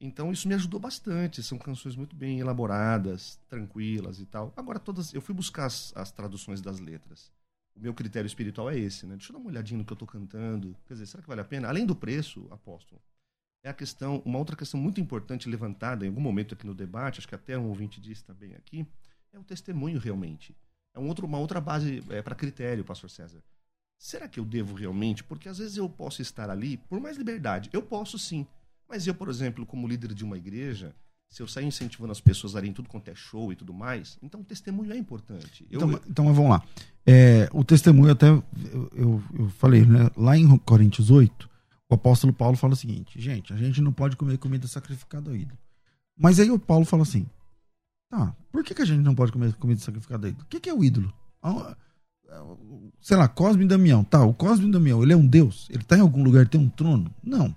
Então isso me ajudou bastante. São canções muito bem elaboradas, tranquilas e tal. Agora todas, eu fui buscar as, as traduções das letras. O meu critério espiritual é esse, né? Deixa eu dar uma olhadinha no que eu estou cantando. Quer dizer, será que vale a pena? Além do preço, apóstolo, é a questão, uma outra questão muito importante levantada em algum momento aqui no debate, acho que até um ouvinte disse também aqui, é o testemunho realmente. É um outro, uma outra base é, para critério, pastor César. Será que eu devo realmente? Porque às vezes eu posso estar ali por mais liberdade. Eu posso sim. Mas eu, por exemplo, como líder de uma igreja, se eu sair incentivando as pessoas a irem tudo quanto é show e tudo mais, então o testemunho é importante. Eu, então, então vamos lá. É, o testemunho, até eu, eu, eu, falei, né? Lá em Coríntios 8, o apóstolo Paulo fala o seguinte: gente, a gente não pode comer comida sacrificada ao ídolo. Mas aí o Paulo fala assim: tá, por que, que a gente não pode comer comida sacrificada ao ídolo? O que, que é o ídolo? Sei lá, Cosme e Damião. Tá, o Cosme e Damião, ele é um deus? Ele tá em algum lugar, tem um trono? Não.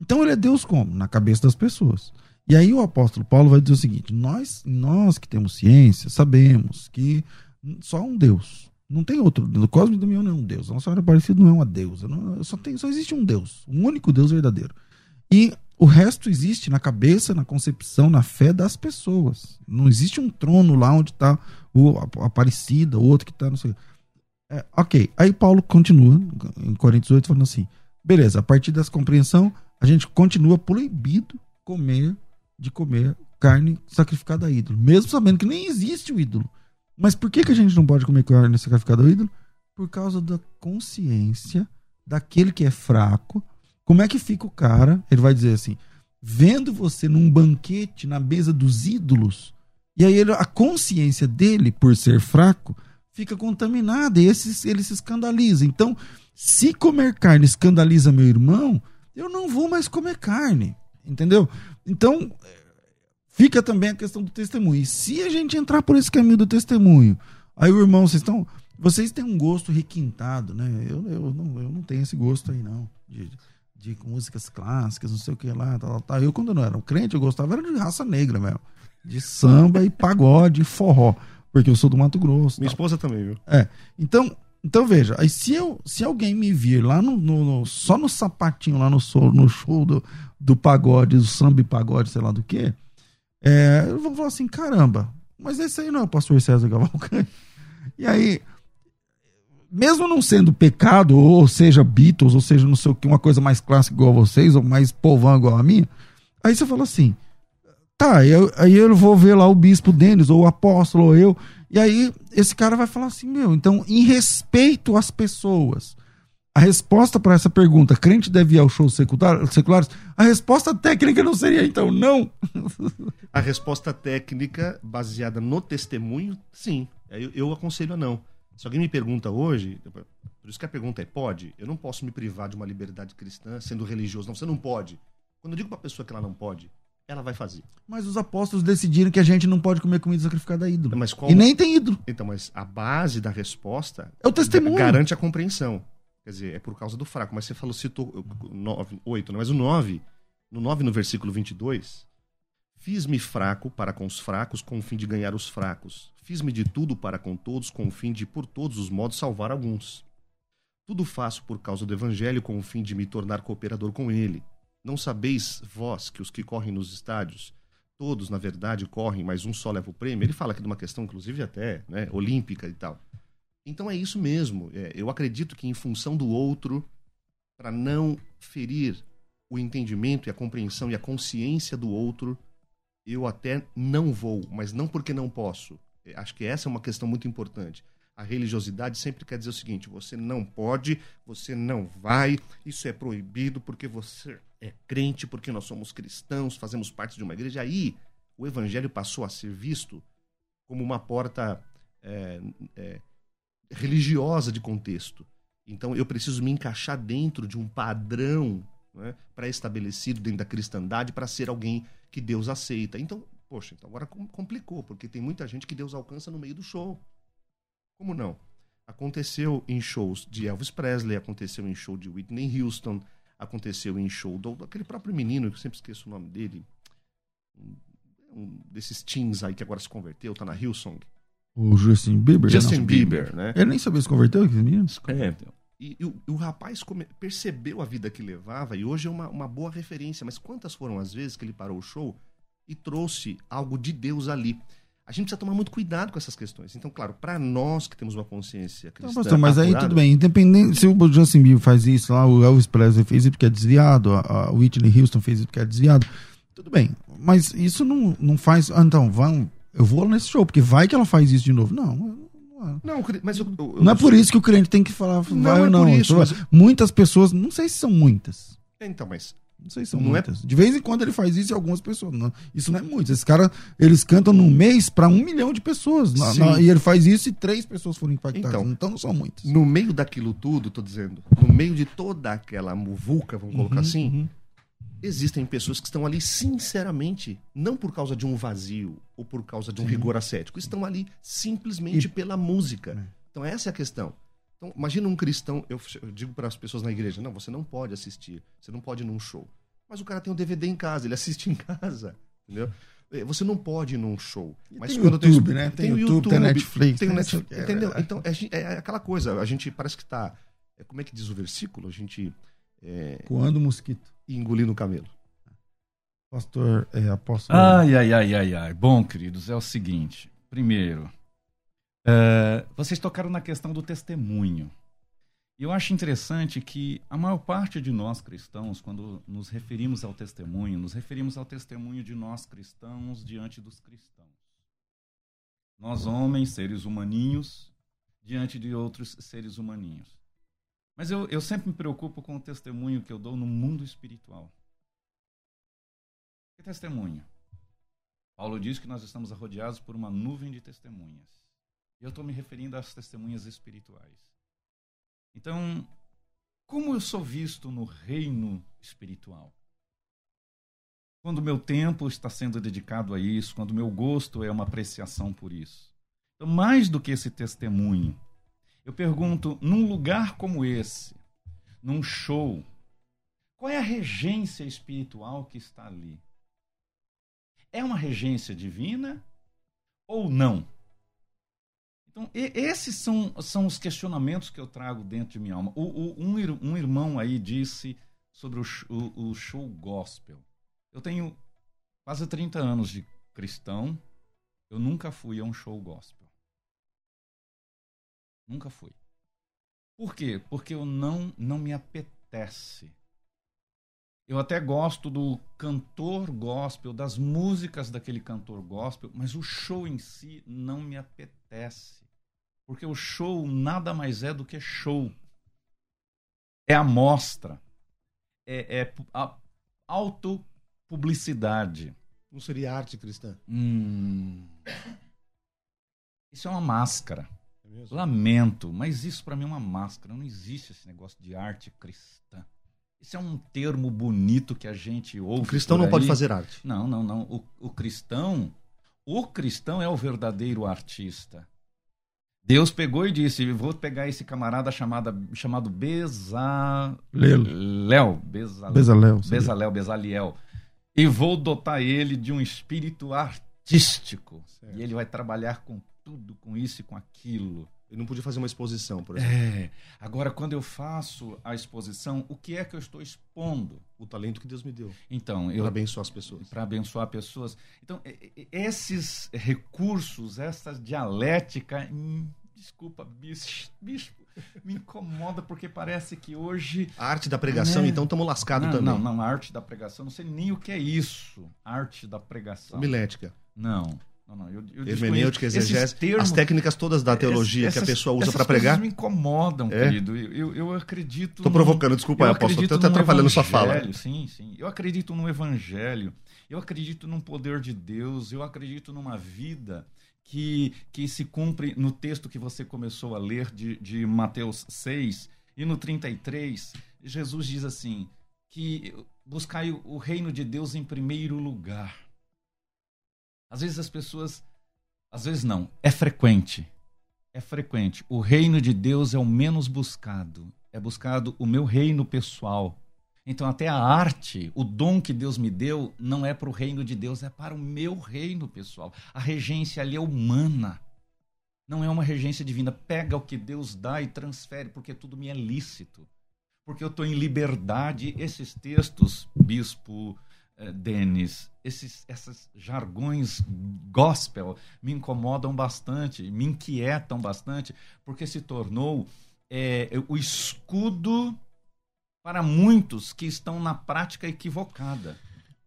Então ele é Deus como? Na cabeça das pessoas. E aí o apóstolo Paulo vai dizer o seguinte: nós, nós que temos ciência, sabemos que só um Deus. Não tem outro. O Cosme do Damião não é um Deus. A Nossa Senhora Aparecida não é uma deusa. Não, só, tem, só existe um Deus. Um único Deus verdadeiro. E o resto existe na cabeça, na concepção, na fé das pessoas. Não existe um trono lá onde está o Aparecida, o outro que está, não sei. É, ok. Aí Paulo continua, em Coríntios 8, falando assim: beleza, a partir dessa compreensão, a gente continua proibido comer de comer carne sacrificada a ídolo, mesmo sabendo que nem existe o ídolo. Mas por que, que a gente não pode comer carne sacrificada ao ídolo? Por causa da consciência daquele que é fraco. Como é que fica o cara? Ele vai dizer assim: vendo você num banquete na mesa dos ídolos, e aí ele, a consciência dele, por ser fraco, fica contaminada e esse, ele se escandaliza. Então, se comer carne escandaliza meu irmão, eu não vou mais comer carne. Entendeu? Então, fica também a questão do testemunho. E se a gente entrar por esse caminho do testemunho, aí o irmão, vocês estão. Vocês têm um gosto requintado, né? Eu, eu, não, eu não tenho esse gosto aí, não. De, de músicas clássicas, não sei o que lá, tal, tal. Eu, quando não era um crente, eu gostava era de raça negra mesmo. De samba e pagode e forró. Porque eu sou do Mato Grosso. Minha tal. esposa também, viu? É. Então, então veja, aí se, eu, se alguém me vir lá no, no, no só no sapatinho, lá no, no show do, do pagode, do samba e pagode, sei lá do que, é, eu vou falar assim, caramba, mas esse aí não é o pastor César Cavalcante. E aí, mesmo não sendo pecado, ou seja, Beatles, ou seja, não sei o que, uma coisa mais clássica igual a vocês, ou mais povão igual a minha, aí você fala assim, tá, eu, aí eu vou ver lá o bispo Denis, ou o apóstolo, ou eu, e aí esse cara vai falar assim, meu, então, em respeito às pessoas, a resposta para essa pergunta, crente deve ir ao show seculares? A resposta técnica não seria então não? A resposta técnica, baseada no testemunho, sim. Eu, eu aconselho a não. Se alguém me pergunta hoje, por isso que a pergunta é: pode? Eu não posso me privar de uma liberdade cristã sendo religioso. Não, você não pode. Quando eu digo para a pessoa que ela não pode, ela vai fazer. Mas os apóstolos decidiram que a gente não pode comer comida sacrificada a ídolo. Mas qual... E nem tem ídolo. Então, mas a base da resposta é o testemunho. garante a compreensão. Quer dizer, é por causa do fraco. Mas você falou, citou 9, 8, né? mas o 9, no 9, no versículo 22, Fiz-me fraco para com os fracos, com o fim de ganhar os fracos. Fiz-me de tudo para com todos, com o fim de, por todos os modos, salvar alguns. Tudo faço por causa do Evangelho, com o fim de me tornar cooperador com ele. Não sabeis, vós, que os que correm nos estádios, todos, na verdade, correm, mas um só leva o prêmio? Ele fala aqui de uma questão, inclusive, até né, olímpica e tal. Então é isso mesmo. É, eu acredito que em função do outro, para não ferir o entendimento e a compreensão e a consciência do outro, eu até não vou, mas não porque não posso. É, acho que essa é uma questão muito importante. A religiosidade sempre quer dizer o seguinte: você não pode, você não vai, isso é proibido porque você é crente, porque nós somos cristãos, fazemos parte de uma igreja. Aí o evangelho passou a ser visto como uma porta é, é, religiosa de contexto. Então eu preciso me encaixar dentro de um padrão né, pré-estabelecido dentro da cristandade para ser alguém que Deus aceita. Então, poxa, então agora complicou, porque tem muita gente que Deus alcança no meio do show. Como não? Aconteceu em shows de Elvis Presley, aconteceu em show de Whitney Houston, aconteceu em show do, daquele próprio menino, que eu sempre esqueço o nome dele, um, um desses teens aí que agora se converteu, tá na Hillsong. O Justin Bieber? Justin não. Bieber, né? Ele nem sabia se converteu, aquele menino? É, e, e, o, e, o, rapaz come, percebeu a vida que levava e hoje é uma, uma boa referência. Mas quantas foram as vezes que ele parou o show e trouxe algo de Deus ali? A gente precisa tomar muito cuidado com essas questões. Então, claro, para nós que temos uma consciência cristã. Não, pastor, mas apurada, aí tudo bem. Independente se o Justin Bieber faz isso lá, o Elvis Presley fez isso porque é desviado, a, a Whitney Houston fez isso porque é desviado. Tudo bem. Mas isso não, não faz. Ah, então, vamos, eu vou nesse show, porque vai que ela faz isso de novo. Não, não, mas eu, eu, não é por isso que o crente tem que falar vai não ou é não. Isso, mas... Muitas pessoas, não sei se são muitas. Então, mas não sei se são não é muitas. É... De vez em quando ele faz isso e algumas pessoas. Não, isso não é muito. Esses caras, eles cantam num mês para um milhão de pessoas. Na, na, e ele faz isso e três pessoas foram impactadas. Então, então não são muitas. No meio daquilo tudo, tô dizendo, no meio de toda aquela muvuca, vamos colocar uhum, assim, uhum existem pessoas que estão ali sinceramente, não por causa de um vazio ou por causa de um Sim. rigor ascético, estão ali simplesmente e... pela música. É. Então essa é a questão. Então, imagina um cristão, eu, eu digo para as pessoas na igreja, não, você não pode assistir, você não pode ir num show. Mas o cara tem um DVD em casa, ele assiste em casa, entendeu? É, você não pode ir num show. Mas tem quando YouTube, tem, né? Tem, tem o YouTube, tem Netflix. Tem, Netflix, entendeu? Então, é, é, aquela coisa, a gente parece que está... É, como é que diz o versículo? A gente... É, Coando mosquito e engolindo o camelo. Pastor, é, apóstolo. Ai, ai, ai, ai, ai. Bom, queridos, é o seguinte. Primeiro, uh, vocês tocaram na questão do testemunho. Eu acho interessante que a maior parte de nós cristãos, quando nos referimos ao testemunho, nos referimos ao testemunho de nós cristãos diante dos cristãos. Nós, homens, seres humaninhos, diante de outros seres humaninhos. Mas eu, eu sempre me preocupo com o testemunho que eu dou no mundo espiritual. Que testemunho? Paulo diz que nós estamos rodeados por uma nuvem de testemunhas. Eu estou me referindo às testemunhas espirituais. Então, como eu sou visto no reino espiritual? Quando meu tempo está sendo dedicado a isso, quando meu gosto é uma apreciação por isso. Então, mais do que esse testemunho, eu pergunto, num lugar como esse, num show, qual é a regência espiritual que está ali? É uma regência divina ou não? Então, esses são, são os questionamentos que eu trago dentro de minha alma. O, o, um, um, irmão aí disse sobre o, o, o show gospel. Eu tenho quase 30 anos de cristão, eu nunca fui a um show gospel. Nunca fui. Por quê? Porque eu não, não me apetece. Eu até gosto do cantor gospel, das músicas daquele cantor gospel, mas o show em si não me apetece. Porque o show nada mais é do que show. É amostra. É, é a autopublicidade. Não seria arte cristã? Hum. Isso é uma máscara. Lamento, mas isso para mim é uma máscara. Não existe esse negócio de arte cristã. Isso é um termo bonito que a gente ouve. O cristão não pode fazer arte. Não, não, não. O, o cristão, o cristão é o verdadeiro artista. Deus pegou e disse: Vou pegar esse camarada chamada, chamado Bezalel. Bezalel. Bezalel. Bezalel, Bezaliel. E vou dotar ele de um espírito artístico. Certo. E ele vai trabalhar com tudo com isso e com aquilo. Ele não podia fazer uma exposição, por exemplo. É. Agora, quando eu faço a exposição, o que é que eu estou expondo? O talento que Deus me deu. Então, eu para abençoar as pessoas. Para abençoar pessoas. Então, esses recursos, essa dialética, hum, desculpa, bispo, bispo, me incomoda porque parece que hoje. A arte da pregação, É. então estamos lascados também. Não, não, a arte da pregação, não sei nem o que é isso. Arte da pregação. Homilética. Não. Não, não, eu, eu Hermenêutica, exegese, termos- as técnicas todas da teologia que a essas- pessoa usa essas para pregar. me incomodam, É? querido. Eu, eu, acredito. Num- provocando, desculpa, eu apóstolo, tô até atrapalhando sua fala. Sim, sim. Eu acredito no evangelho. Eu acredito num poder de Deus. Eu acredito numa vida que, que se cumpre no texto que você começou a ler de, de Mateus 6 e no 33. Jesus diz assim: que buscai o reino de Deus em primeiro lugar. Às vezes as pessoas. Às vezes não. É frequente. É frequente. O reino de Deus é o menos buscado. É buscado o meu reino pessoal. Então, até a arte, o dom que Deus me deu, não é para o reino de Deus, é para o meu reino pessoal. A regência ali é humana. Não é uma regência divina. Pega o que Deus dá e transfere, porque tudo me é lícito. Porque eu estou em liberdade. Esses textos, Bispo Denis, esses, esses jargões gospel me incomodam bastante, me inquietam bastante, porque se tornou eh, o escudo para muitos que estão na prática equivocada.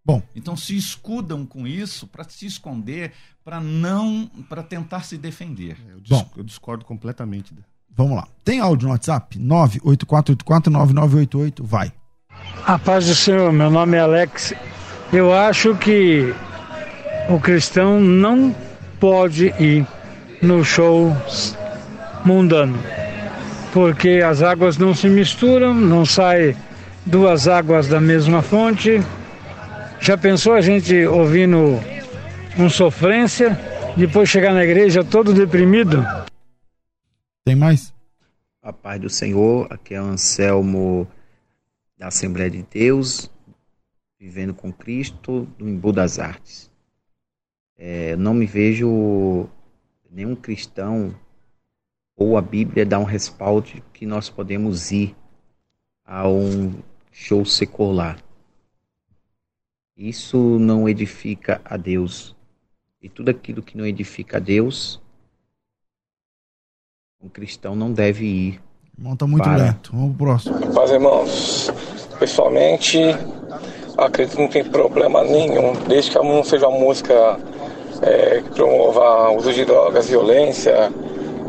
Bom. Então se escudam com isso para se esconder, para não, para tentar se defender. Eu, dis- Bom. eu discordo completamente. Vamos lá. Tem áudio no WhatsApp? 984849988. Vai. A paz do Senhor, meu nome é Alex. Eu acho que o cristão não pode ir no show mundano, porque as águas não se misturam, não sai duas águas da mesma fonte. Já pensou a gente ouvindo um sofrência, depois chegar na igreja todo deprimido? Tem mais? A paz do Senhor, aqui é o Anselmo da Assembleia de Deus, vivendo com Cristo no Embu das Artes. É, não me vejo nenhum cristão ou a Bíblia dá um respaldo de que nós podemos ir a um show secular. Isso não edifica a Deus. E tudo aquilo que não edifica a Deus, um cristão não deve ir. Irmão, tá muito Para. lento. Vamos pro próximo. Paz, irmãos. Pessoalmente, acredito que não tem problema nenhum, desde que não seja uma música é, que promova uso de drogas, violência,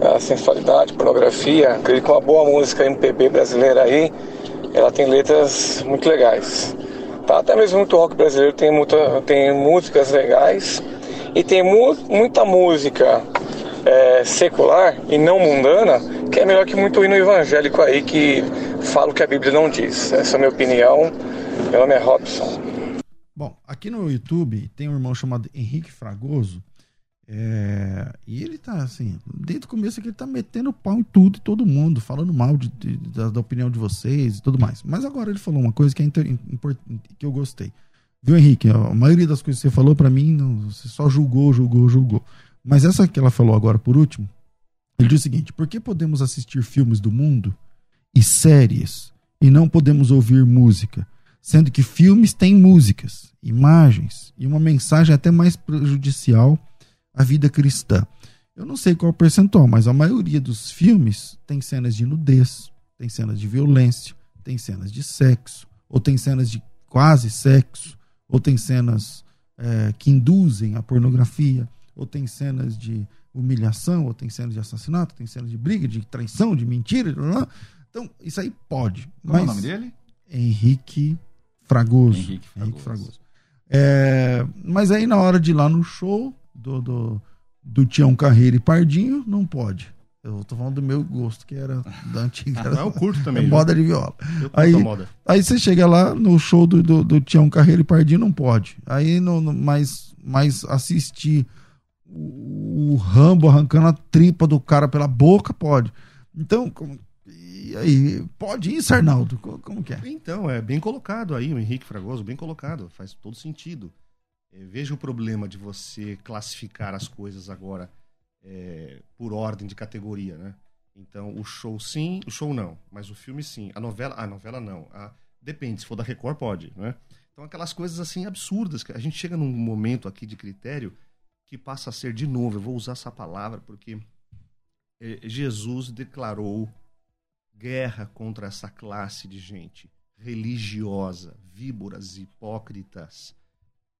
a sensualidade, pornografia. Acredito que uma boa música MPB brasileira aí, ela tem letras muito legais. Tá? Até mesmo muito rock brasileiro tem, muita, tem músicas legais e tem mu muita música é, secular e não mundana que é melhor que muito hino evangélico aí que fala o que a Bíblia não diz. Essa é a minha opinião. Meu nome é Robson. Bom, aqui no YouTube tem um irmão chamado Henrique Fragoso. é, e ele tá assim, desde o começo aqui ele tá metendo pau em tudo e todo mundo, falando mal de, de- da, da opinião de vocês e tudo mais. Mas agora ele falou uma coisa que é inter- import- que eu gostei. Viu, Henrique? A maioria das coisas que você falou pra mim, não, você só julgou, julgou, julgou. Mas essa que ela falou agora por último, ele diz o seguinte: por que podemos assistir filmes do mundo e séries e não podemos ouvir música? Sendo que filmes têm músicas, imagens e uma mensagem até mais prejudicial à vida cristã. Eu não sei qual é percentual, mas a maioria dos filmes tem cenas de nudez, tem cenas de violência, tem cenas de sexo, ou tem cenas de quase sexo, ou tem cenas eh, que induzem a pornografia, ou tem cenas de humilhação, ou tem cenas de assassinato, tem cenas de briga, de traição, de mentira. blá, blá. Então, isso aí pode. Qual é o mas nome dele? Henrique Fragoso. Henrique Fragoso. É, mas aí na hora de ir lá no show do, do, do Tião Carreira e Pardinho, não pode. Eu tô falando do meu gosto, que era da antiga. Era, Não, eu curto também, é moda de viola. Eu Aí, moda. aí você chega lá no show do, do, do Tião Carreira e Pardinho, não pode. Aí, no, no- mas, mas assistir o, o Rambo arrancando a tripa do cara pela boca, pode. Então, como- aí, pode ir, Sarnaldo? Co- Como que é? Então, é bem colocado aí, o Henrique Fragoso, bem colocado, faz todo sentido. É, veja o problema de você classificar as coisas agora é, por ordem de categoria, né? Então, o show sim, o show não, mas o filme sim. A novela, a novela não. A- depende, se for da Record, pode, né? Então, aquelas coisas assim absurdas, que a gente chega num momento aqui de critério que passa a ser, de novo, eu vou usar essa palavra porque é, Jesus declarou guerra contra essa classe de gente religiosa, víboras hipócritas,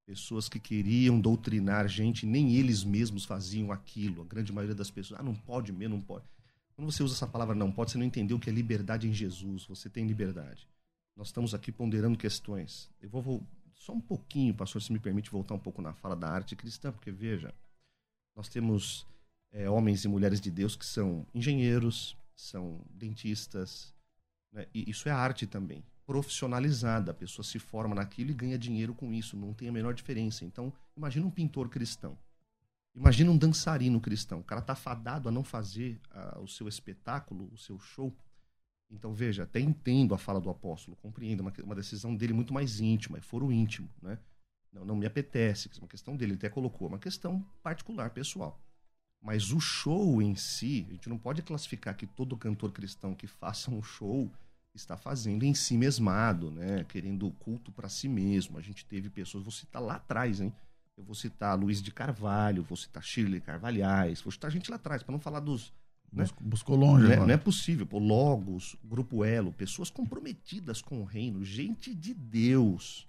pessoas que queriam doutrinar gente, nem eles mesmos faziam aquilo. A grande maioria das pessoas, ah, não pode mesmo, não pode. Quando você usa essa palavra não pode, você não entendeu o que é liberdade em Jesus. Você tem liberdade. Nós estamos aqui ponderando questões. Eu vou, vou só um pouquinho, pastor, se me permite voltar um pouco na fala da arte cristã, porque veja, nós temos é, homens e mulheres de Deus que são engenheiros, são dentistas, né? e isso é arte também, profissionalizada. A pessoa se forma naquilo e ganha dinheiro com isso, não tem a menor diferença. Então, imagina um pintor cristão. Imagina um dançarino cristão. O cara está fadado a não fazer o seu espetáculo, o seu show. Então, veja, até entendo a fala do apóstolo, compreendo, uma, uma decisão dele muito mais íntima, é foro íntimo, né? Não, não me apetece, é uma questão dele, ele até colocou, é uma questão particular, pessoal. Mas o show em si, a gente não pode classificar que todo cantor cristão que faça um show está fazendo em si mesmado, né? Querendo culto para si mesmo. A gente teve pessoas, vou citar lá atrás, hein? Eu vou citar Luiz de Carvalho, vou citar Shirley Carvalhais, vou citar gente lá atrás, para não falar dos. Né? Buscou longe, não é, não é possível. Pô, Logos, Grupo Elo, pessoas comprometidas com o reino, gente de Deus.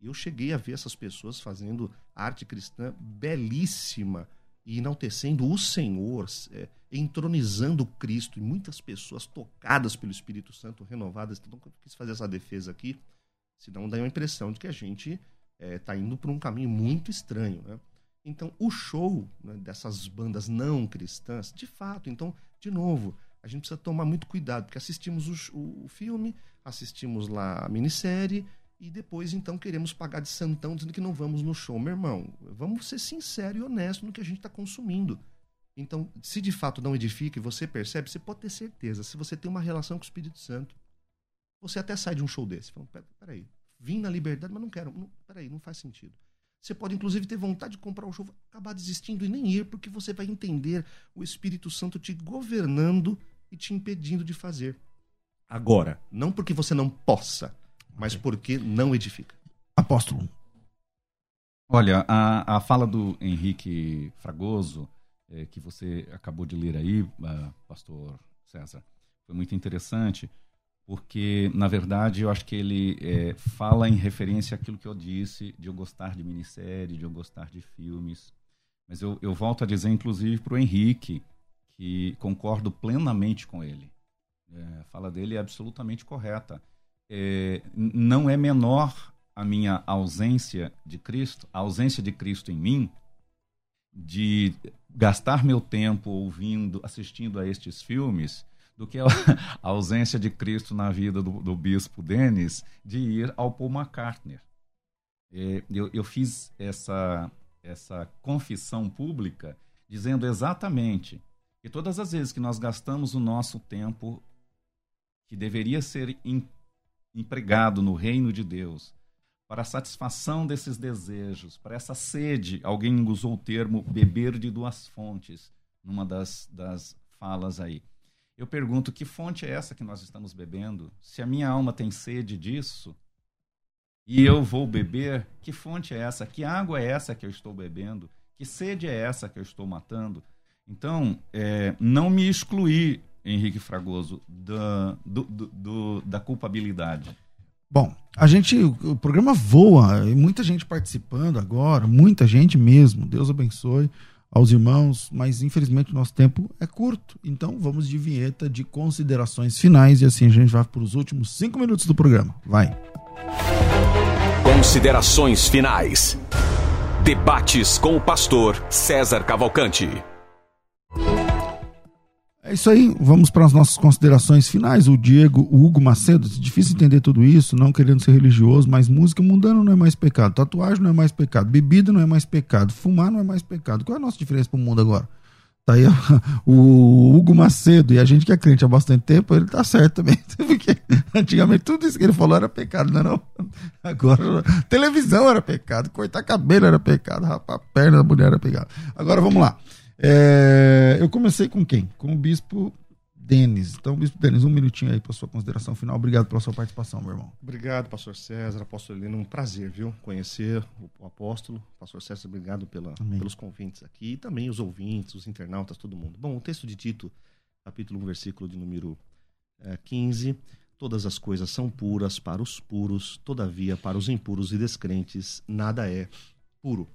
Eu cheguei a ver essas pessoas fazendo arte cristã belíssima e enaltecendo o Senhor, é, entronizando Cristo, e muitas pessoas tocadas pelo Espírito Santo, renovadas. Então, eu quis fazer essa defesa aqui, senão dá uma impressão de que a gente está é, tá indo por um caminho muito estranho. Né? Então, o show né, dessas bandas não cristãs, de fato, então, de novo, a gente precisa tomar muito cuidado, porque assistimos o, o filme, assistimos lá a minissérie, e depois então queremos pagar de santão dizendo que não vamos no show. Meu irmão, vamos ser sinceros e honestos no que a gente está consumindo. Então, se de fato não edifica e você percebe, você pode ter certeza, se você tem uma relação com o Espírito Santo, você até sai de um show desse. Fala, peraí, vim na liberdade, mas não quero. Não, peraí, não faz sentido. Você pode, inclusive, ter vontade de comprar o show, acabar desistindo e nem ir, porque você vai entender o Espírito Santo te governando e te impedindo de fazer. Agora, não porque você não possa, mas porque não edifica. Apóstolo. Olha, a, a fala do Henrique Fragoso, é, que você acabou de ler aí, uh, pastor César, foi muito interessante, porque, na verdade, eu acho que ele é, fala em referência àquilo que eu disse, de eu gostar de minissérie, de eu gostar de filmes. Mas eu, eu volto a dizer, inclusive, para o Henrique, que concordo plenamente com ele. É, a fala dele é absolutamente correta é, não é menor a minha ausência de Cristo, a ausência de Cristo em mim, de gastar meu tempo ouvindo, assistindo a estes filmes, do que a ausência de Cristo na vida do, do bispo Denis de ir ao Paul McCartney. É, eu, eu fiz essa, essa confissão pública dizendo exatamente que todas as vezes que nós gastamos o nosso tempo que deveria ser empregado no reino de Deus, para a satisfação desses desejos, para essa sede, alguém usou o termo beber de duas fontes, numa das, das falas aí. Eu pergunto: que fonte é essa que nós estamos bebendo? Se a minha alma tem sede disso, e eu vou beber, que fonte é essa? Que água é essa que eu estou bebendo? Que sede é essa que eu estou matando? Então, é, não me excluir Henrique Fragoso, da, do, do, do, da culpabilidade? Bom, a gente, o programa voa, e muita gente participando agora, muita gente mesmo. Deus abençoe aos irmãos, mas infelizmente o nosso tempo é curto. Então vamos de vinheta de considerações finais e assim a gente vai para os últimos cinco minutos do programa. Vai. Considerações finais. Debates com o pastor César Cavalcante. É isso aí, vamos para as nossas considerações finais. O Diego, o Hugo Macedo, é difícil entender tudo isso, não querendo ser religioso, mas música mundana não é mais pecado, tatuagem não é mais pecado, bebida não é mais pecado, fumar não é mais pecado. Qual é a nossa diferença para o mundo agora? Tá aí o Hugo Macedo, e a gente que é crente há bastante tempo, ele tá certo também. Porque antigamente tudo isso que ele falou era pecado, não é não? Agora, televisão era pecado, cortar cabelo era pecado, rapar a perna da mulher era pecado. Agora vamos lá. É, eu comecei com quem? Com o bispo Denis. Então, bispo Denis, um minutinho aí para sua consideração final. Obrigado pela sua participação, meu irmão. Obrigado, pastor César, apóstolo Helena. Um prazer, viu? Conhecer o, apóstolo. Pastor César, obrigado pela, pelos convites aqui. E também os ouvintes, os internautas, todo mundo. Bom, o texto de Tito, capítulo 1, versículo de número é, 15. Todas as coisas são puras para os puros, todavia, para os impuros e descrentes, nada é puro.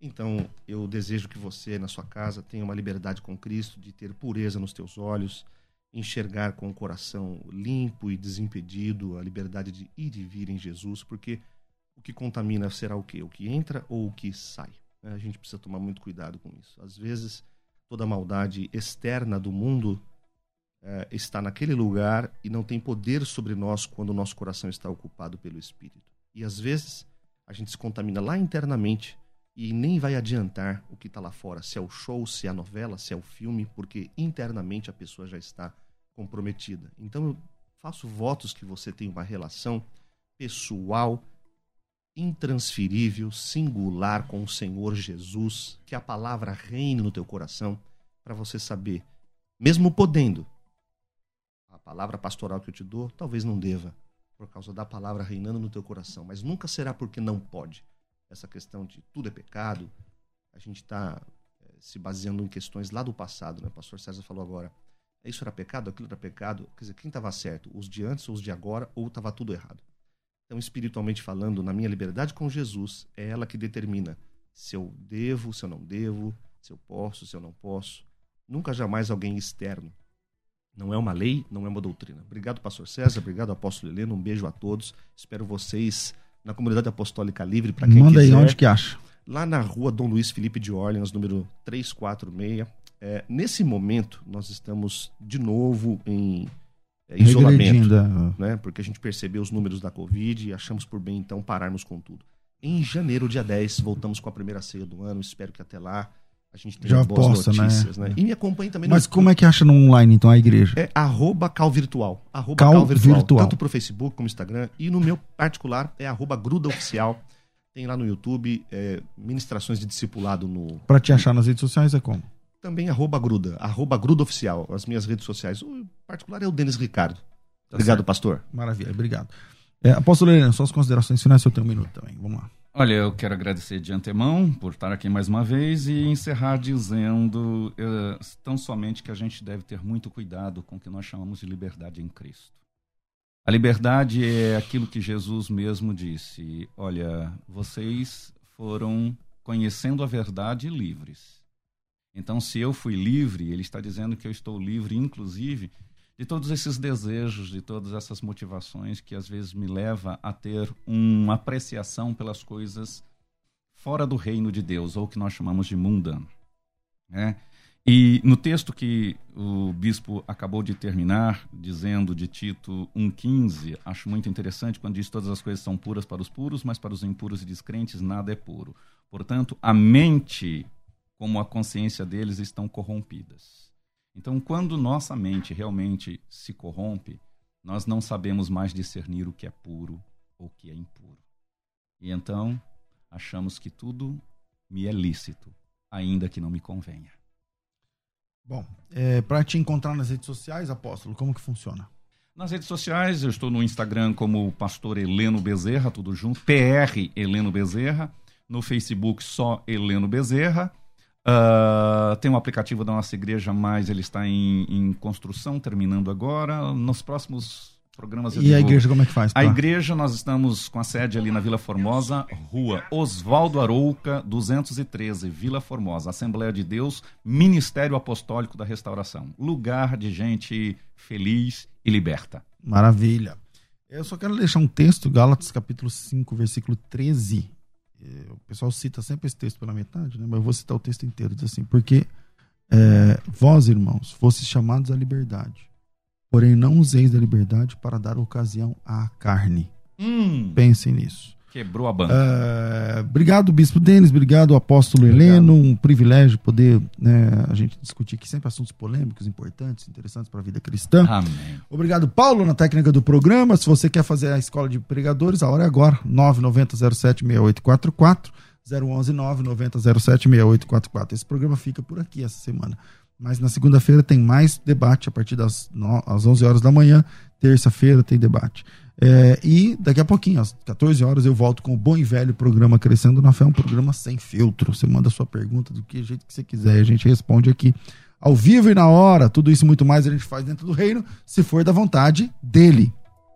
Então, eu desejo que você, na sua casa, tenha uma liberdade com Cristo, de ter pureza nos teus olhos, enxergar com o coração limpo e desimpedido, a liberdade de ir e vir em Jesus, porque o que contamina será o quê? O que entra ou o que sai? Né? A gente precisa tomar muito cuidado com isso. Às vezes, toda a maldade externa do mundo é, está naquele lugar e não tem poder sobre nós quando o nosso coração está ocupado pelo Espírito. E às vezes, a gente se contamina lá internamente e nem vai adiantar o que está lá fora, se é o show, se é a novela, se é o filme, porque internamente a pessoa já está comprometida. Então eu faço votos que você tenha uma relação pessoal, intransferível, singular com o Senhor Jesus, que a palavra reine no teu coração, para você saber, mesmo podendo, a palavra pastoral que eu te dou, talvez não deva, por causa da palavra reinando no teu coração, mas nunca será porque não pode. Essa questão de tudo é pecado, a gente está é, eh, se baseando em questões lá do passado, né? O pastor César falou agora, isso era pecado, aquilo era pecado. Quer dizer, quem estava certo? Os de antes ou os de agora? Ou estava tudo errado? Então, espiritualmente falando, na minha liberdade com Jesus, é ela que determina se eu devo, se eu não devo, se eu posso, se eu não posso. Nunca jamais alguém externo. Não é uma lei, não é uma doutrina. Obrigado, pastor César. Obrigado, apóstolo Helena. Um beijo a todos. Espero vocês na comunidade apostólica livre para quem Manda quiser. aí onde que acha. Lá na rua Dom Luiz Felipe de Orleans, número 346. É, nesse momento, nós estamos de novo em é, isolamento, é. né? porque a gente percebeu os números da Covid e achamos por bem, então, pararmos com tudo. Em janeiro, dia 10, voltamos com a primeira ceia do ano. Espero que até lá a gente tenha Já boas né? notícias. Né? E me acompanhe também Mas no como é que acha no online, então, a igreja? é arroba calvirtual. Arroba Cal calvirtual. Virtual. Tanto pro Facebook como Instagram. E no meu particular é arroba gruda oficial. Tem lá no YouTube é, ministrações de discipulado no. Pra te achar nas redes sociais é como? Também arroba gruda. Arroba gruda oficial. As minhas redes sociais. O particular é o Denis Ricardo. Obrigado, certo. pastor. Maravilha, obrigado. É, Apóstolo Helena, suas considerações finais, eu tenho um minuto também. Vamos lá. Olha, eu quero agradecer de antemão por estar aqui mais uma vez e encerrar dizendo eh, tão somente que a gente deve ter muito cuidado com o que nós chamamos de liberdade em Cristo. A liberdade é aquilo que Jesus mesmo disse: olha, vocês foram conhecendo a verdade livres. Então, se eu fui livre, ele está dizendo que eu estou livre, inclusive, de todos esses desejos, de todas essas motivações que às vezes me leva a ter uma apreciação pelas coisas fora do reino de Deus, ou que nós chamamos de mundano. né? E no texto que o bispo acabou de terminar, dizendo de Tito 1,15, acho muito interessante quando diz todas as coisas são puras para os puros, mas para os impuros e descrentes nada é puro. Portanto, a mente como a consciência deles estão corrompidas. Então, quando nossa mente realmente se corrompe, nós não sabemos mais discernir o que é puro ou o que é impuro. E então, achamos que tudo me é lícito, ainda que não me convenha. Bom, é, para te encontrar nas redes sociais, Apóstolo, como que funciona? Nas redes sociais, eu estou no Instagram como Pastor Heleno Bezerra, tudo junto, PR Heleno Bezerra. No Facebook, só Heleno Bezerra. Ah, tem um aplicativo da nossa igreja, mas ele está em, em construção, terminando agora. Nos próximos programas E a igreja como é que faz? A pra- igreja, nós estamos com a sede ali na Vila Formosa, rua Oswaldo Arouca, 213, Vila Formosa, Assembleia de Deus, Ministério Apostólico da Restauração. Lugar de gente feliz e liberta. Maravilha. Eu só quero deixar um texto, Gálatas capítulo 5, versículo 13. É, O pessoal cita sempre esse texto pela metade, né? mas eu vou citar o texto inteiro. Diz assim: Porque é, vós, irmãos, fostes chamados à liberdade, porém não useis da liberdade para dar ocasião à carne. Hum, Pensem nisso. Quebrou a banca. É, obrigado, Bispo Denis, obrigado, Apóstolo Heleno. Um privilégio poder né, a gente discutir aqui sempre assuntos polêmicos, importantes, interessantes para a vida cristã. Amém. Obrigado, Paulo, na técnica do programa. Se você quer fazer a escola de pregadores, a hora é agora. 990076844, 011 990076844. Esse programa fica por aqui essa semana. Mas na segunda-feira tem mais debate a partir das no- às 11 horas da manhã. Terça-feira tem debate. É, e daqui a pouquinho, às 14 horas, eu volto com o bom e velho programa Crescendo na Fé, um programa sem filtro. Você manda sua pergunta do que jeito que você quiser, a gente responde aqui ao vivo e na hora. Tudo isso e muito mais a gente faz dentro do reino, se for da vontade dele.